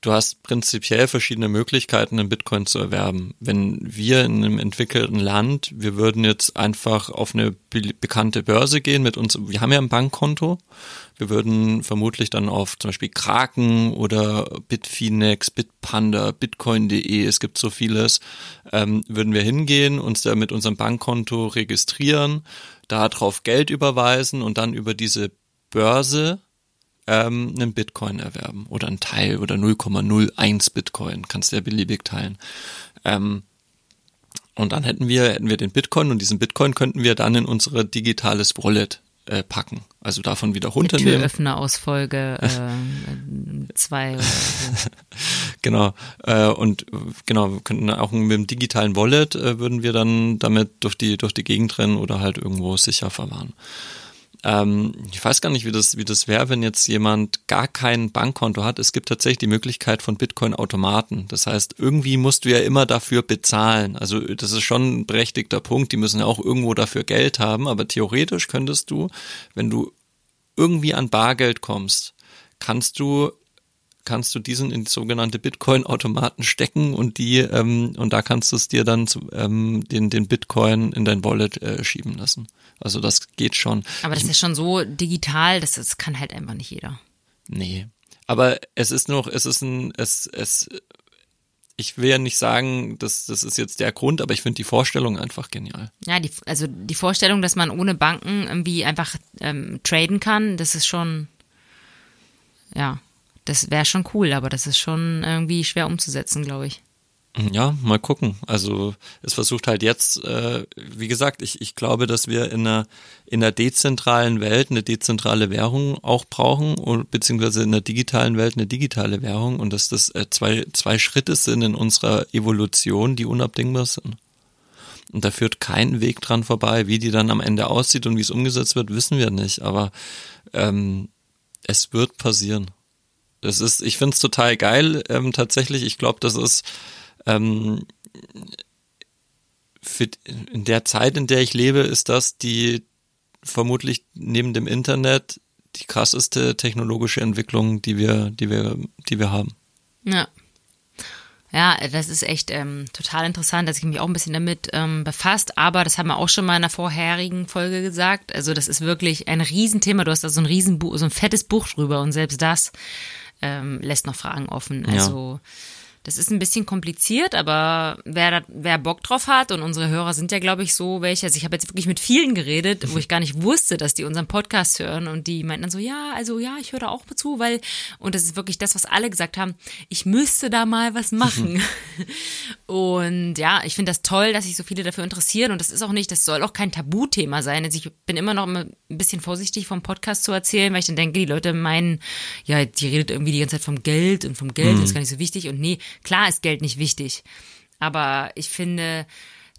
du hast prinzipiell verschiedene Möglichkeiten, einen Bitcoin zu erwerben. Wenn wir in einem entwickelten Land, wir würden jetzt einfach auf eine bekannte Börse gehen mit uns, wir haben ja ein Bankkonto, wir würden vermutlich dann auf zum Beispiel Kraken oder Bitfinex, Bitpanda, Bitcoin.de, es gibt so vieles, ähm, würden wir hingehen, uns da mit unserem Bankkonto registrieren, da drauf Geld überweisen und dann über diese Börse ähm, einen Bitcoin erwerben oder ein Teil oder 0,01 Bitcoin, kannst du ja beliebig teilen. Ähm, und dann hätten wir, hätten wir den Bitcoin und diesen Bitcoin könnten wir dann in unsere digitales Wallet äh, packen. Also davon wieder runternehmen. Türöffner aus Folge äh, zwei. So. genau. Äh, und genau, wir könnten auch mit dem digitalen Wallet äh, würden wir dann damit durch die durch die Gegend rennen oder halt irgendwo sicher verwahren. Ähm, ich weiß gar nicht, wie das, wie das wäre, wenn jetzt jemand gar kein Bankkonto hat. Es gibt tatsächlich die Möglichkeit von Bitcoin-Automaten. Das heißt, irgendwie musst du ja immer dafür bezahlen. Also das ist schon ein berechtigter Punkt. Die müssen ja auch irgendwo dafür Geld haben. Aber theoretisch könntest du, wenn du irgendwie an Bargeld kommst, kannst du kannst du diesen in sogenannte Bitcoin-Automaten stecken und die ähm, und da kannst du es dir dann zu, ähm, den den Bitcoin in dein Wallet äh, schieben lassen. Also das geht schon. Aber das ist schon so digital, das, das kann halt einfach nicht jeder. Nee. Aber es ist noch, es ist ein, es, es, ich will ja nicht sagen, dass das ist jetzt der Grund, aber ich finde die Vorstellung einfach genial. Ja, die, also die Vorstellung, dass man ohne Banken irgendwie einfach ähm, traden kann, das ist schon, ja, das wäre schon cool, aber das ist schon irgendwie schwer umzusetzen, glaube ich. Ja, mal gucken. Also es versucht halt jetzt, äh, wie gesagt, ich, ich glaube, dass wir in einer, in einer dezentralen Welt eine dezentrale Währung auch brauchen, und, beziehungsweise in der digitalen Welt eine digitale Währung und dass das äh, zwei, zwei Schritte sind in unserer Evolution, die unabdingbar sind. Und da führt kein Weg dran vorbei. Wie die dann am Ende aussieht und wie es umgesetzt wird, wissen wir nicht. Aber ähm, es wird passieren. Das ist, ich finde es total geil, ähm, tatsächlich. Ich glaube, das ist ähm, für, in der Zeit, in der ich lebe, ist das die vermutlich neben dem Internet die krasseste technologische Entwicklung, die wir, die wir, die wir haben. Ja. Ja, das ist echt ähm, total interessant, dass ich mich auch ein bisschen damit ähm, befasst, aber das haben wir auch schon mal in einer vorherigen Folge gesagt. Also das ist wirklich ein Riesenthema. Du hast da so ein Riesenbuch, so ein fettes Buch drüber und selbst das ähm, lässt noch Fragen offen. Also ja. Das ist ein bisschen kompliziert, aber wer, wer Bock drauf hat und unsere Hörer sind ja, glaube ich, so welche. Also ich habe jetzt wirklich mit vielen geredet, wo ich gar nicht wusste, dass die unseren Podcast hören und die meinten dann so, ja, also ja, ich höre da auch zu, weil, und das ist wirklich das, was alle gesagt haben, ich müsste da mal was machen. und ja, ich finde das toll, dass sich so viele dafür interessieren und das ist auch nicht, das soll auch kein Tabuthema sein. Also ich bin immer noch ein bisschen vorsichtig vom Podcast zu erzählen, weil ich dann denke, die Leute meinen, ja, die redet irgendwie die ganze Zeit vom Geld und vom Geld mhm. ist gar nicht so wichtig und nee, Klar ist Geld nicht wichtig, aber ich finde,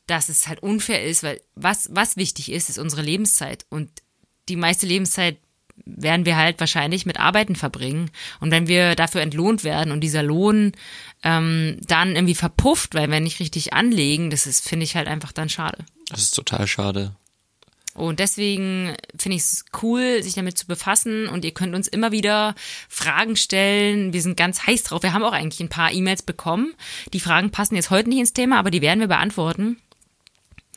dass es halt unfair ist, weil was, was wichtig ist, ist unsere Lebenszeit und die meiste Lebenszeit werden wir halt wahrscheinlich mit Arbeiten verbringen. Und wenn wir dafür entlohnt werden und dieser Lohn ähm, dann irgendwie verpufft, weil wir nicht richtig anlegen, das finde ich halt einfach dann schade. Das ist total schade. Und deswegen finde ich es cool, sich damit zu befassen. Und ihr könnt uns immer wieder Fragen stellen. Wir sind ganz heiß drauf. Wir haben auch eigentlich ein paar E-Mails bekommen. Die Fragen passen jetzt heute nicht ins Thema, aber die werden wir beantworten.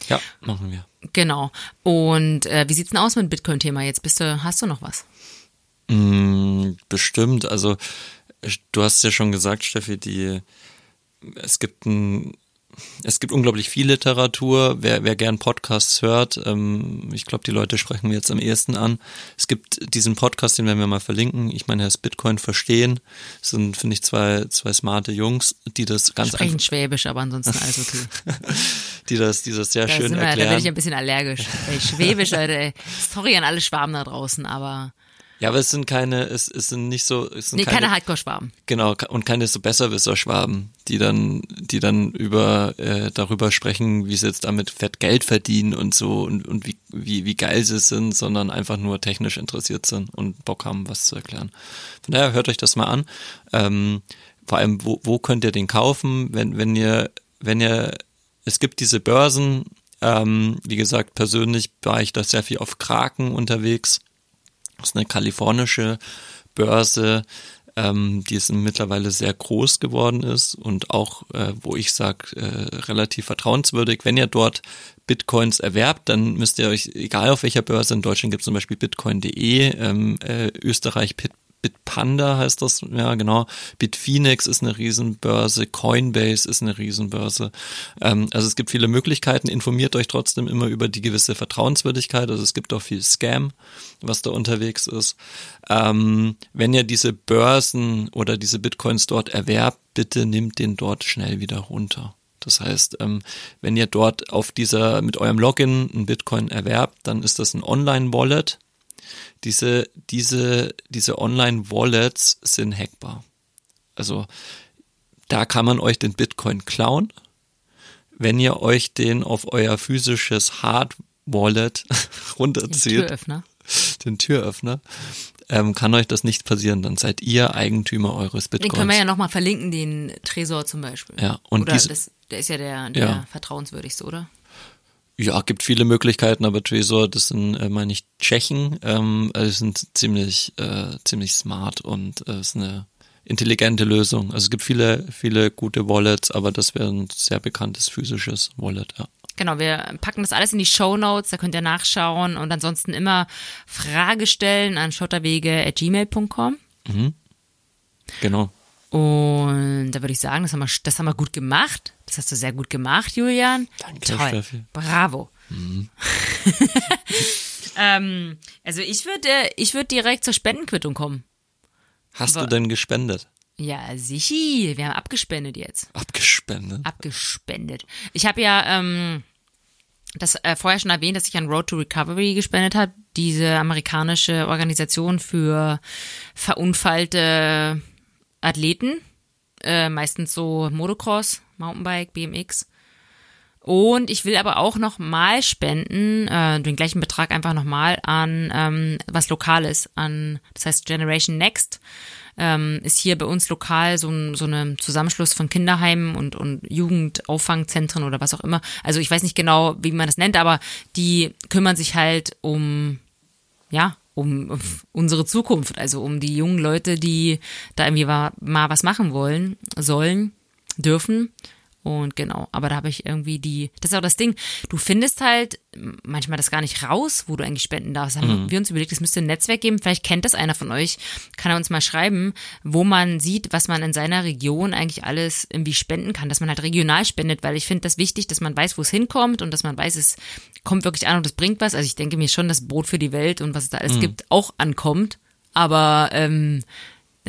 Ja, machen wir. Genau. Und äh, wie sieht's denn aus mit dem Bitcoin-Thema jetzt? Bist du, hast du noch was? Mm, bestimmt. Also du hast ja schon gesagt, Steffi, die es gibt ein es gibt unglaublich viel Literatur. Wer, wer gern Podcasts hört, ähm, ich glaube, die Leute sprechen mir jetzt am ehesten an. Es gibt diesen Podcast, den werden wir mal verlinken. Ich meine, er ist Bitcoin verstehen. Das sind, finde ich, zwei, zwei smarte Jungs, die das ganz Sprechen Schwäbisch, aber ansonsten alles okay. die das, die das sehr da schön wir, erklären. Da bin ich ein bisschen allergisch. Ey, Schwäbisch, Leute. Sorry an alle Schwaben da draußen, aber ja, aber es sind keine, es, es sind nicht so, es sind nee, keine, keine Hardcore-Schwaben. Genau, und keine so Besserwisser-Schwaben, die dann, die dann über, äh, darüber sprechen, wie sie jetzt damit fett Geld verdienen und so und, und wie, wie, wie geil sie sind, sondern einfach nur technisch interessiert sind und Bock haben, was zu erklären. Von daher hört euch das mal an. Ähm, vor allem, wo, wo könnt ihr den kaufen, wenn, wenn ihr, wenn ihr, es gibt diese Börsen, ähm, wie gesagt, persönlich war ich da sehr viel auf Kraken unterwegs das ist eine kalifornische Börse, ähm, die es mittlerweile sehr groß geworden ist und auch, äh, wo ich sage, äh, relativ vertrauenswürdig. Wenn ihr dort Bitcoins erwerbt, dann müsst ihr euch, egal auf welcher Börse, in Deutschland gibt es zum Beispiel bitcoin.de, ähm, äh, Österreich Bitpanda heißt das, ja genau. Bitfinex ist eine Riesenbörse, Coinbase ist eine Riesenbörse. Ähm, also es gibt viele Möglichkeiten. Informiert euch trotzdem immer über die gewisse Vertrauenswürdigkeit. Also es gibt auch viel Scam, was da unterwegs ist. Ähm, wenn ihr diese Börsen oder diese Bitcoins dort erwerbt, bitte nehmt den dort schnell wieder runter. Das heißt, ähm, wenn ihr dort auf dieser mit eurem Login ein Bitcoin erwerbt, dann ist das ein Online-Wallet diese, diese, diese Online-Wallets sind hackbar. Also da kann man euch den Bitcoin klauen. Wenn ihr euch den auf euer physisches Hard-Wallet runterzieht, den Türöffner, den Türöffner ähm, kann euch das nicht passieren. Dann seid ihr Eigentümer eures Bitcoins. Den können wir ja nochmal verlinken, den Tresor zum Beispiel. Ja, und oder diese, das, der ist ja der, der ja. vertrauenswürdigste, oder? Ja, gibt viele Möglichkeiten, aber Trezor, das sind, äh, meine ich, Tschechen, ähm, also sind ziemlich, äh, ziemlich smart und äh, ist eine intelligente Lösung. Also es gibt viele, viele gute Wallets, aber das wäre ein sehr bekanntes physisches Wallet, ja. Genau, wir packen das alles in die Show Notes, da könnt ihr nachschauen und ansonsten immer Frage stellen an schotterwege.gmail.com. Mhm. Genau. Und da würde ich sagen, das haben, wir, das haben wir gut gemacht. Das hast du sehr gut gemacht, Julian. Danke, Toll. Steffi. Bravo. Mhm. ähm, also ich würde ich würd direkt zur Spendenquittung kommen. Hast Aber, du denn gespendet? Ja, sicher. Wir haben abgespendet jetzt. Abgespendet? Abgespendet. Ich habe ja ähm, das äh, vorher schon erwähnt, dass ich an Road to Recovery gespendet habe. Diese amerikanische Organisation für verunfallte Athleten, äh, meistens so Motocross, Mountainbike, BMX. Und ich will aber auch nochmal spenden, äh, den gleichen Betrag einfach nochmal an ähm, was Lokales, an, das heißt Generation Next. Ähm, ist hier bei uns lokal so ein so ein Zusammenschluss von Kinderheimen und, und Jugendauffangzentren oder was auch immer. Also ich weiß nicht genau, wie man das nennt, aber die kümmern sich halt um, ja, um unsere Zukunft, also um die jungen Leute, die da irgendwie mal was machen wollen, sollen, dürfen. Und genau, aber da habe ich irgendwie die, das ist auch das Ding, du findest halt manchmal das gar nicht raus, wo du eigentlich spenden darfst. Haben mhm. wir uns überlegt, es müsste ein Netzwerk geben, vielleicht kennt das einer von euch, kann er uns mal schreiben, wo man sieht, was man in seiner Region eigentlich alles irgendwie spenden kann, dass man halt regional spendet, weil ich finde das wichtig, dass man weiß, wo es hinkommt und dass man weiß, es kommt wirklich an und es bringt was. Also ich denke mir schon, das Brot für die Welt und was es da alles mhm. gibt, auch ankommt. Aber ähm,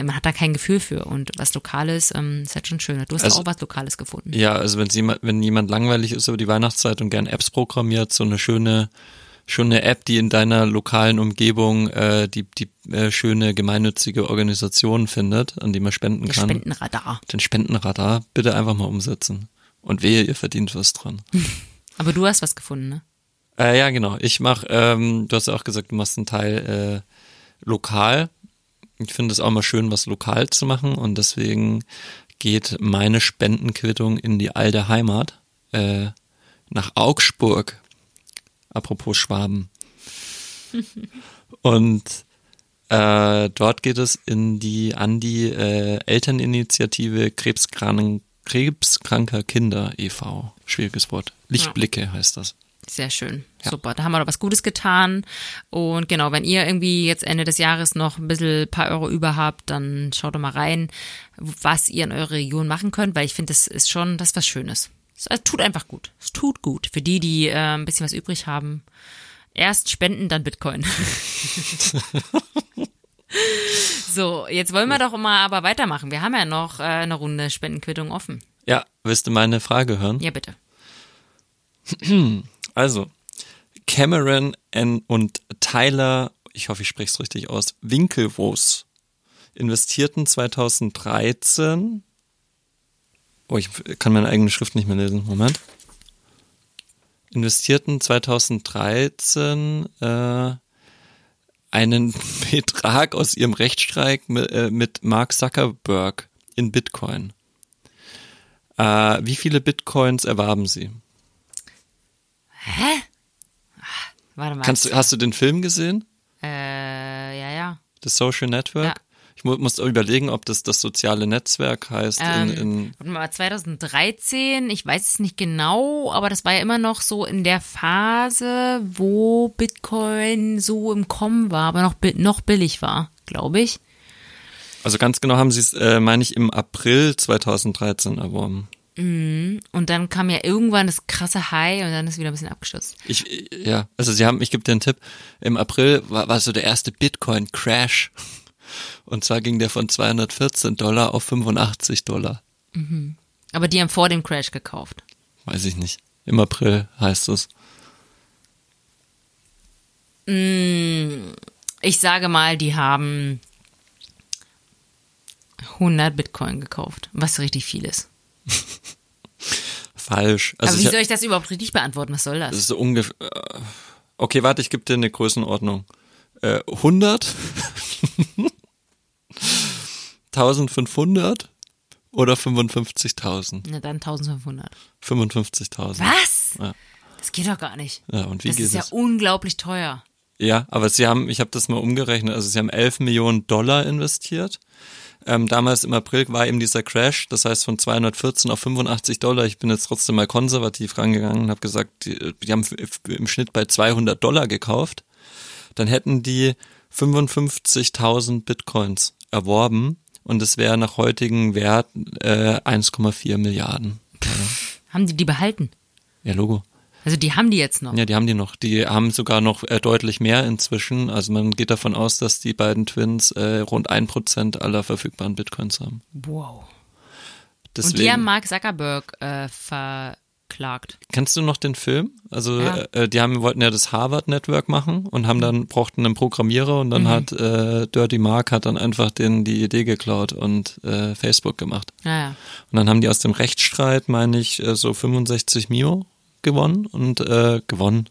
man hat da kein Gefühl für. Und was Lokales ähm, ist halt schon schön. Du hast also, auch was Lokales gefunden. Ja, also wenn jemand, wenn jemand langweilig ist über die Weihnachtszeit und gern Apps programmiert, so eine schöne, schöne App, die in deiner lokalen Umgebung äh, die, die äh, schöne gemeinnützige Organisation findet, an die man spenden Der kann. Spendenradar. Den Spendenradar bitte einfach mal umsetzen. Und wehe, ihr verdient was dran. Aber du hast was gefunden, ne? Äh, ja, genau. Ich mache, ähm, du hast ja auch gesagt, du machst einen Teil äh, lokal ich finde es auch mal schön, was lokal zu machen und deswegen geht meine Spendenquittung in die alte Heimat äh, nach Augsburg. Apropos Schwaben. und äh, dort geht es in die an die äh, Elterninitiative Krebskrank, Krebskranker Kinder e.V. Schwieriges Wort. Lichtblicke heißt das. Sehr schön. Ja. Super. Da haben wir doch was Gutes getan. Und genau, wenn ihr irgendwie jetzt Ende des Jahres noch ein bisschen paar Euro über habt, dann schaut doch mal rein, was ihr in eurer Region machen könnt, weil ich finde, das ist schon, das ist was Schönes. Es tut einfach gut. Es tut gut. Für die, die äh, ein bisschen was übrig haben. Erst spenden, dann Bitcoin. so, jetzt wollen wir doch mal aber weitermachen. Wir haben ja noch äh, eine Runde Spendenquittung offen. Ja, willst du meine Frage hören? Ja, bitte. Also, Cameron und Tyler, ich hoffe, ich spreche es richtig aus, Winkelwos investierten 2013. Oh, ich kann meine eigene Schrift nicht mehr lesen. Moment. Investierten 2013 äh, einen Betrag aus ihrem Rechtsstreik mit, äh, mit Mark Zuckerberg in Bitcoin. Äh, wie viele Bitcoins erwarben sie? Hä? Ach, warte mal. Kannst du, hast du den Film gesehen? Äh, ja, ja. The Social Network? Ja. Ich mu muss überlegen, ob das das soziale Netzwerk heißt. Ähm, in, in warte mal, 2013, ich weiß es nicht genau, aber das war ja immer noch so in der Phase, wo Bitcoin so im Kommen war, aber noch, noch billig war, glaube ich. Also ganz genau haben sie es, äh, meine ich, im April 2013 erworben. Mhm. Und dann kam ja irgendwann das krasse High und dann ist wieder ein bisschen abgestürzt. Ich, ja, also sie haben, ich gebe dir einen Tipp. Im April war, war so der erste Bitcoin-Crash. Und zwar ging der von 214 Dollar auf 85 Dollar. Mhm. Aber die haben vor dem Crash gekauft. Weiß ich nicht. Im April heißt es. Mm, ich sage mal, die haben 100 Bitcoin gekauft, was richtig viel ist. Falsch. Also Aber wie soll ich das überhaupt richtig beantworten? Was soll das? Das ist so ungefähr. Äh, okay, warte, ich gebe dir eine Größenordnung. Äh, 100? 1500? Oder 55.000? Na dann 1500. 55.000. Was? Ja. Das geht doch gar nicht. Ja, und wie das geht ist ja das? unglaublich teuer. Ja, aber sie haben, ich habe das mal umgerechnet, also sie haben 11 Millionen Dollar investiert ähm, damals im April war eben dieser Crash, das heißt von 214 auf 85 Dollar. Ich bin jetzt trotzdem mal konservativ rangegangen und habe gesagt, die, die haben im Schnitt bei 200 Dollar gekauft. Dann hätten die 55.000 Bitcoins erworben und es wäre nach heutigen Wert äh, 1,4 Milliarden. Haben die die behalten? Ja, Logo. Also die haben die jetzt noch? Ja, die haben die noch. Die haben sogar noch äh, deutlich mehr inzwischen. Also man geht davon aus, dass die beiden Twins äh, rund ein Prozent aller verfügbaren Bitcoins haben. Wow. Deswegen, Und die haben Mark Zuckerberg äh, verklagt. Kennst du noch den Film? Also ja. äh, die haben wollten ja das Harvard Network machen und haben dann brauchten einen Programmierer und dann mhm. hat äh, Dirty Mark hat dann einfach den die Idee geklaut und äh, Facebook gemacht. Ja, ja. Und dann haben die aus dem Rechtsstreit, meine ich, äh, so 65 Mio gewonnen und äh, gewonnen.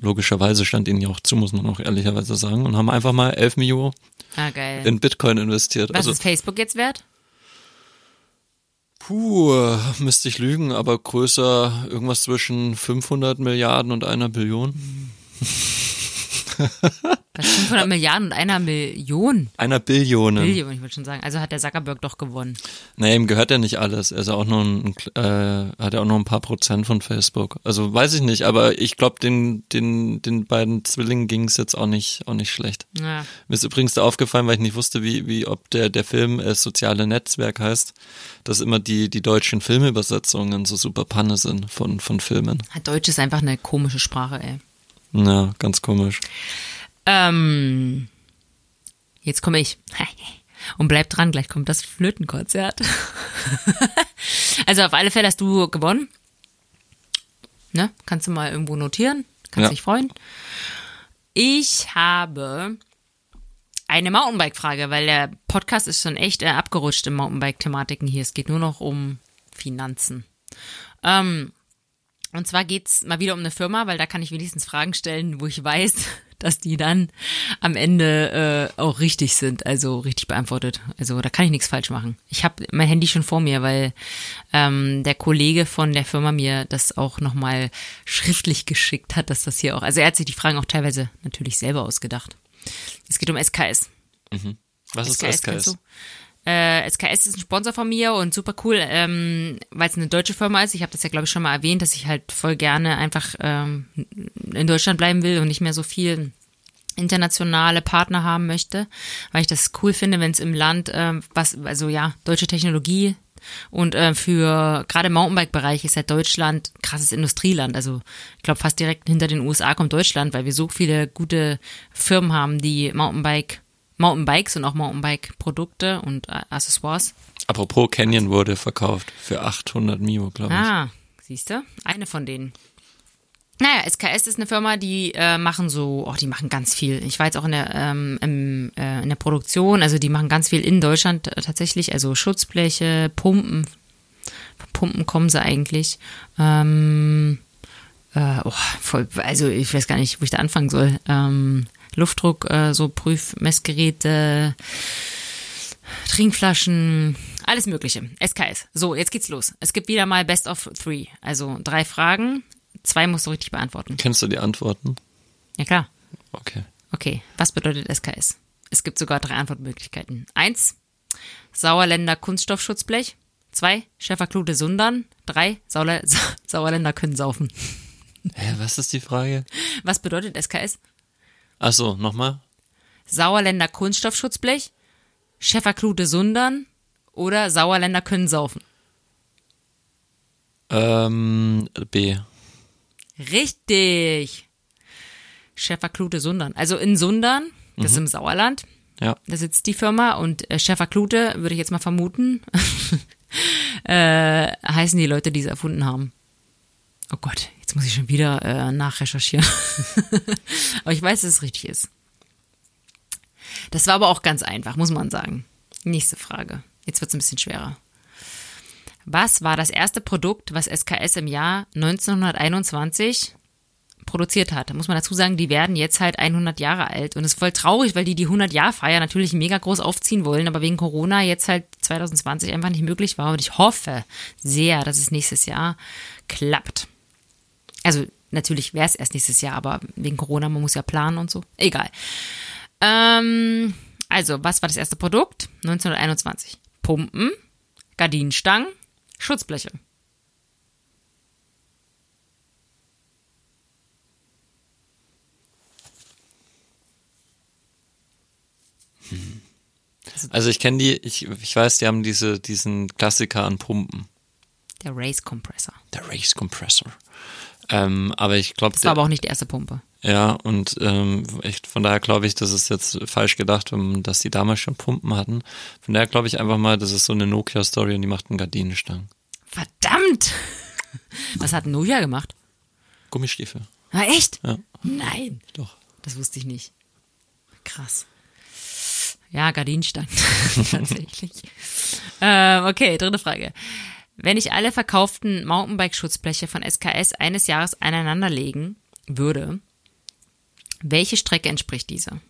Logischerweise stand ihnen ja auch zu, muss man auch ehrlicherweise sagen, und haben einfach mal 11 Millionen Ah, in Bitcoin investiert. Was also, ist Facebook jetzt wert? puh, müsste ich lügen, aber größer irgendwas zwischen 500 Milliarden und einer Billion. Was 500 Milliarden und einer Million. Einer Billion. Billion, ich würde schon sagen. Also hat der Zuckerberg doch gewonnen. Nee, ihm gehört ja nicht alles. Er ist auch noch ein, äh, hat ja auch noch ein paar Prozent von Facebook. Also weiß ich nicht, aber ich glaube, den, den, den beiden Zwillingen ging es jetzt auch nicht, auch nicht schlecht. Ja. Mir ist übrigens da aufgefallen, weil ich nicht wusste, wie, wie ob der, der Film äh, soziale Netzwerk heißt, dass immer die, die deutschen Filmübersetzungen so super Panne sind von, von Filmen. Deutsch ist einfach eine komische Sprache, ey. Ja, ganz komisch. Ähm, jetzt komme ich. Und bleib dran, gleich kommt das Flötenkonzert. also auf alle Fälle hast du gewonnen. Ne? Kannst du mal irgendwo notieren. Kannst Ja. dich freuen. Ich habe eine Mountainbike-Frage, weil der Podcast ist schon echt äh, abgerutscht in Mountainbike-Thematiken hier. Es geht nur noch um Finanzen. Ähm, und zwar geht's mal wieder um eine Firma, weil da kann ich wenigstens Fragen stellen, wo ich weiß, dass die dann am Ende äh, auch richtig sind, also richtig beantwortet. Also da kann ich nichts falsch machen. Ich habe mein Handy schon vor mir, weil ähm, der Kollege von der Firma mir das auch nochmal schriftlich geschickt hat, dass das hier auch, also er hat sich die Fragen auch teilweise natürlich selber ausgedacht. Es geht um SKS. Was ist kennst SKS? Äh, SKS ist ein Sponsor von mir und super cool, ähm, weil es eine deutsche Firma ist. Ich habe das ja, glaube ich, schon mal erwähnt, dass ich halt voll gerne einfach ähm, in Deutschland bleiben will und nicht mehr so viel internationale Partner haben möchte, weil ich das cool finde, wenn es im Land ähm, was, also ja, deutsche Technologie und äh, für gerade im Mountainbike-Bereich ist ja Deutschland ein krasses Industrieland. Also ich glaube, fast direkt hinter den USA kommt Deutschland, weil wir so viele gute Firmen haben, die Mountainbike, Mountainbikes und auch Mountainbike-Produkte und äh, Accessoires. Apropos, Canyon wurde verkauft für 800 Mio, glaube ich. Ah, siehst du? Eine von denen. Naja, SKS ist eine Firma, die äh, machen so, oh, die machen ganz viel. Ich war jetzt auch in der, ähm, im, äh, in der Produktion, also die machen ganz viel in Deutschland äh, tatsächlich, also Schutzbleche, Pumpen. Pumpen kommen sie eigentlich. Ähm, äh, oh, voll, also ich weiß gar nicht, wo ich da anfangen soll. Ähm, Luftdruck, äh, so Prüfmessgeräte, Trinkflaschen, alles Mögliche. SKS. So, jetzt geht's los. Es gibt wieder mal Best of Three. Also drei Fragen. Zwei musst du richtig beantworten. Kennst du die Antworten? Ja, klar. Okay. Okay. Was bedeutet SKS? Es gibt sogar drei Antwortmöglichkeiten. Eins, Sauerländer Kunststoffschutzblech. Zwei, Schäferklute Sundern. Drei, Sauer Sa Sauerländer können saufen. Hä, was ist die Frage? Was bedeutet SKS? Ach so, nochmal? Sauerländer Kunststoffschutzblech, Schäferklute Sundern oder Sauerländer können saufen. Ähm, B. Richtig. Schäferklute Sundern. Also in Sundern, das ist im Sauerland, Ja. da sitzt die Firma und äh, Schäferklute, würde ich jetzt mal vermuten, äh, heißen die Leute, die es erfunden haben. Oh Gott, jetzt muss ich schon wieder äh, nachrecherchieren. aber ich weiß, dass es richtig ist. Das war aber auch ganz einfach, muss man sagen. Nächste Frage. Jetzt wird es ein bisschen schwerer. Was war das erste Produkt, was SKS im Jahr 1921 produziert hat? Da muss man dazu sagen, die werden jetzt halt 100 Jahre alt. Und es ist voll traurig, weil die die 100-Jahr-Feier natürlich mega groß aufziehen wollen, aber wegen Corona jetzt halt 2020 einfach nicht möglich war. Und ich hoffe sehr, dass es nächstes Jahr klappt. Also natürlich wäre es erst nächstes Jahr, aber wegen Corona, man muss ja planen und so. Egal. Ähm, also, was war das erste Produkt? 1921. Pumpen, Gardinenstangen, Schutzbleche. Also ich kenne die, ich, ich weiß, die haben diese, diesen Klassiker an Pumpen. Der Race Compressor. Der Race Compressor. Ähm, aber ich glaube, Das war aber auch nicht die erste Pumpe. ja, und ähm, ich, von daher glaube ich, das ist jetzt falsch gedacht, dass die damals schon Pumpen hatten. Von daher glaube ich einfach mal, das ist so eine Nokia-Story und die macht einen Gardinenstangen. Verdammt! Was hat Nokia gemacht? Gummistiefel. Na, echt? Ja, Nein, doch. das wusste ich nicht. Krass. Ja, Gardinenstangen. Tatsächlich. ähm, okay, dritte Frage. Wenn ich alle verkauften Mountainbike-Schutzbleche von SKS eines Jahres aneinanderlegen würde, welche Strecke entspricht dieser?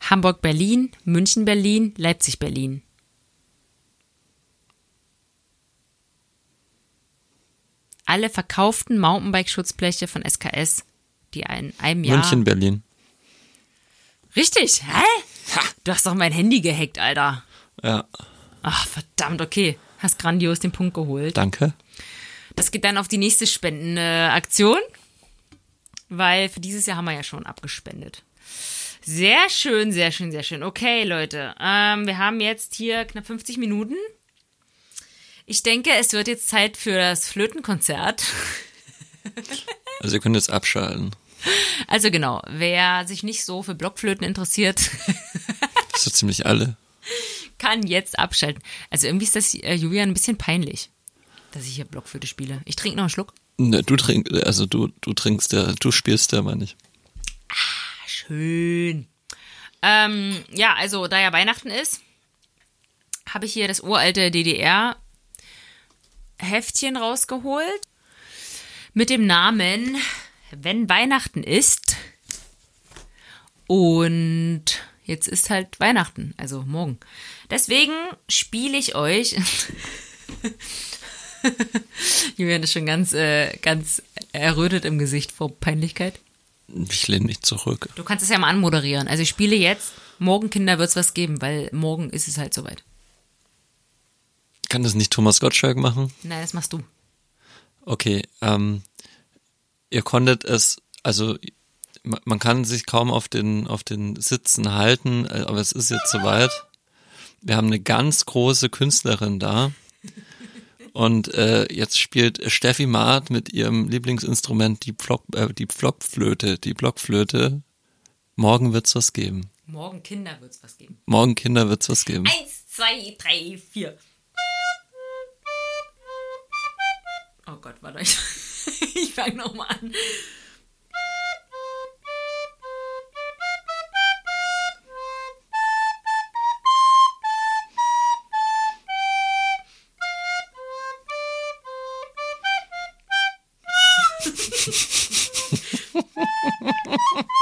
Hamburg-Berlin, München-Berlin, Leipzig-Berlin. Alle verkauften Mountainbike-Schutzbleche von SKS, die in einem Jahr. München, Berlin. Richtig, hä? Du hast doch mein Handy gehackt, Alter. Ja, Ach, verdammt, okay. Hast grandios den Punkt geholt. danke. Das geht dann auf die nächste Spendenaktion, weil für dieses Jahr haben wir ja schon abgespendet. Sehr schön, sehr schön, sehr schön. Okay, Leute, ähm, wir haben jetzt hier knapp 50 Minuten. Ich denke, es wird jetzt Zeit für das Flötenkonzert. Also ihr könnt jetzt abschalten. Also genau, wer sich nicht so für Blockflöten interessiert, Das sind ziemlich alle. Kann jetzt abschalten. Also irgendwie ist das äh, Julian ein bisschen peinlich, dass ich hier Blockflöte spiele. Ich trinke noch einen Schluck. Ne, du trinkst, also du, du trinkst ja, du spielst ja mal nicht. Schön. Ähm, ja, also da ja Weihnachten ist, habe ich hier das uralte DDR-Heftchen rausgeholt mit dem Namen Wenn Weihnachten ist. Und jetzt ist halt Weihnachten, also morgen. Deswegen spiele ich euch. Julian ist schon ganz, äh, ganz errötet im Gesicht vor Peinlichkeit. Ich lehne mich zurück. Du kannst es ja mal anmoderieren. Also ich spiele jetzt, morgen Kinder wird es was geben, weil morgen ist es halt soweit. Kann das nicht Thomas Gottschalk machen? Nein, das machst du. Okay, ähm, ihr konntet es, also man kann sich kaum auf den, auf den Sitzen halten, äh, aber es ist jetzt soweit. Wir haben eine ganz große Künstlerin da. Und äh, jetzt spielt Steffi Maat mit ihrem Lieblingsinstrument die, Pflock, äh, die Pflockflöte, die Blockflöte. Morgen wird's was geben. Morgen Kinder wird es was geben. Morgen Kinder wird's was geben. Eins, zwei, drei, vier. Oh Gott, warte. Ich, ich fange nochmal an. Ha ha ha!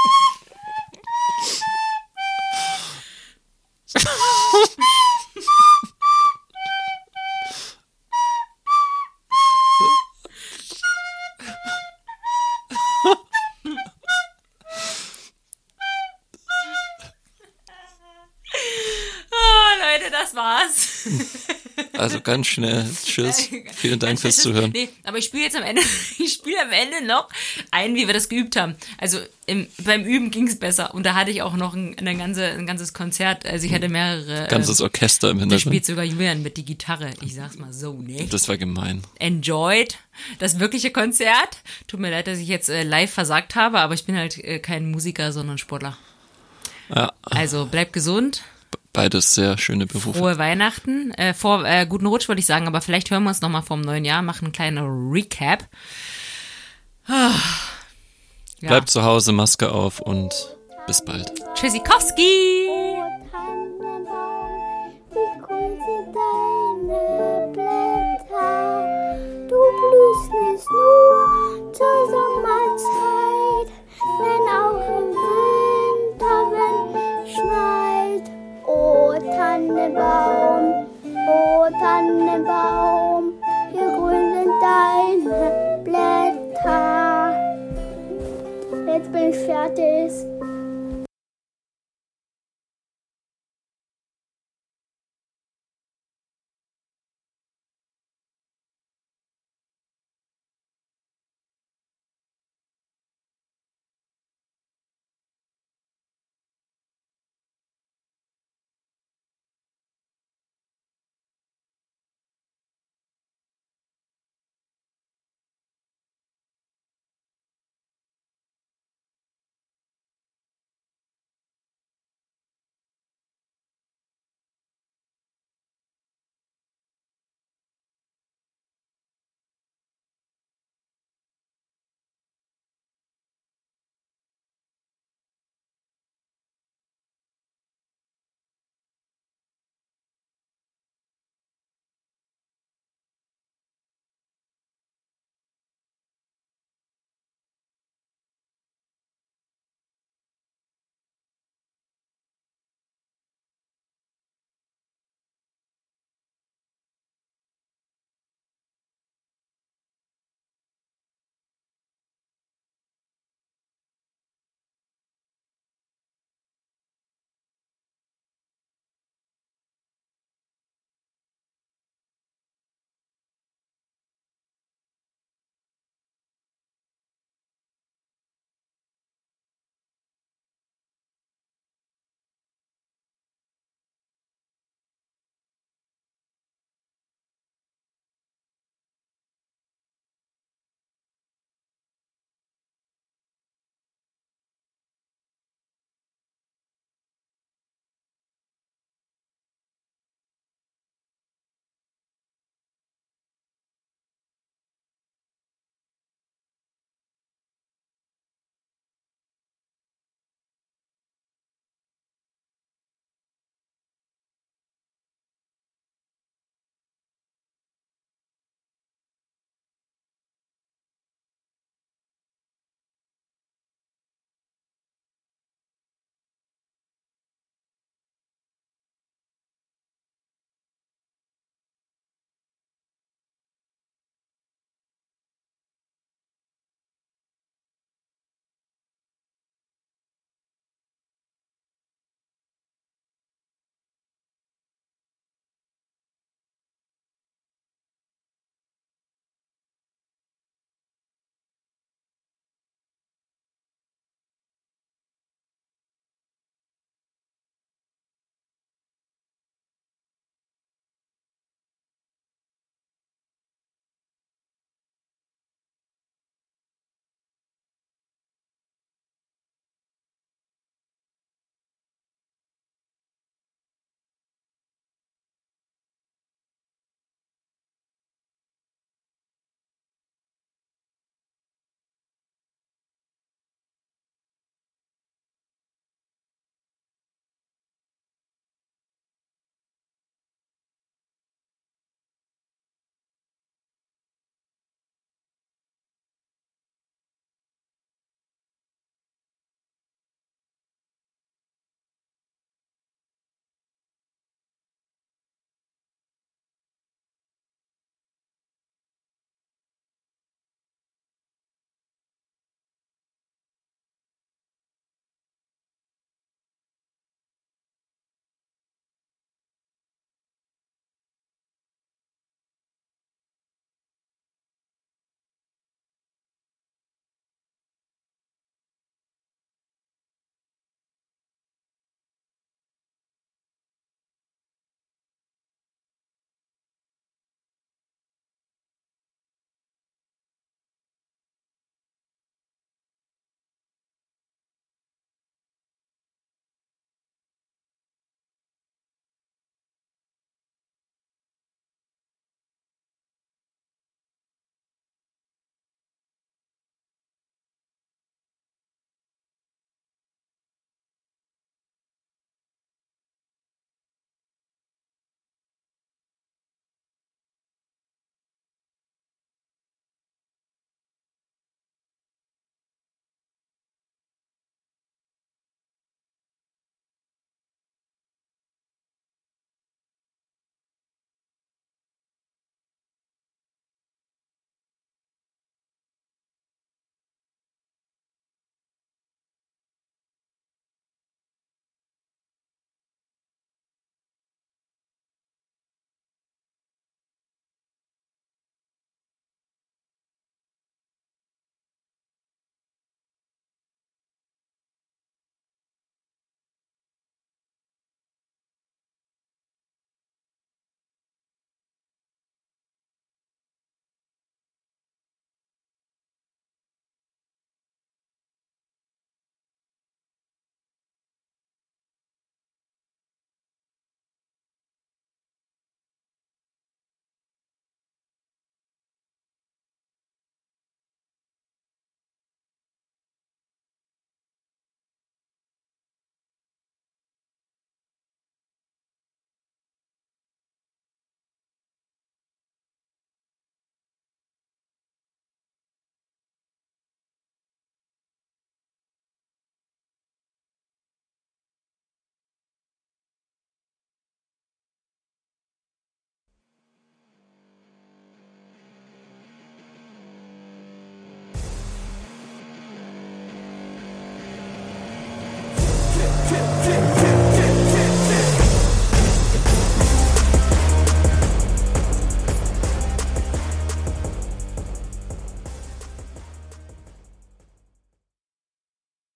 Ganz schnell. Tschüss. Vielen Dank fürs Zuhören. Nee, aber ich spiele jetzt am Ende, ich spiele am Ende noch ein, wie wir das geübt haben. Also im, beim Üben ging es besser und da hatte ich auch noch ein, eine ganze, ein ganzes Konzert. Also ich hatte mehrere. Ganzes äh, Orchester im da Hintergrund. spielt sogar Julian mit die Gitarre. Ich sag's mal so, ne? Das war gemein. Enjoyed das wirkliche Konzert. Tut mir leid, dass ich jetzt äh, live versagt habe, aber ich bin halt äh, kein Musiker, sondern Sportler. Ja, Also bleibt gesund. Beides sehr schöne Berufe. Frohe Weihnachten. Äh, vor äh, guten Rutsch wollte ich sagen, aber vielleicht hören wir uns nochmal vom neuen Jahr, machen einen kleinen Recap. Ah. Ja. Bleibt zu Hause, Maske auf und bis bald. Tschüssikowski! Du blühst nicht nur zur Sommerzeit, Tannenbaum, o Tannenbaum, wie grün sind deine Blätter. Jetzt bin ich fertig.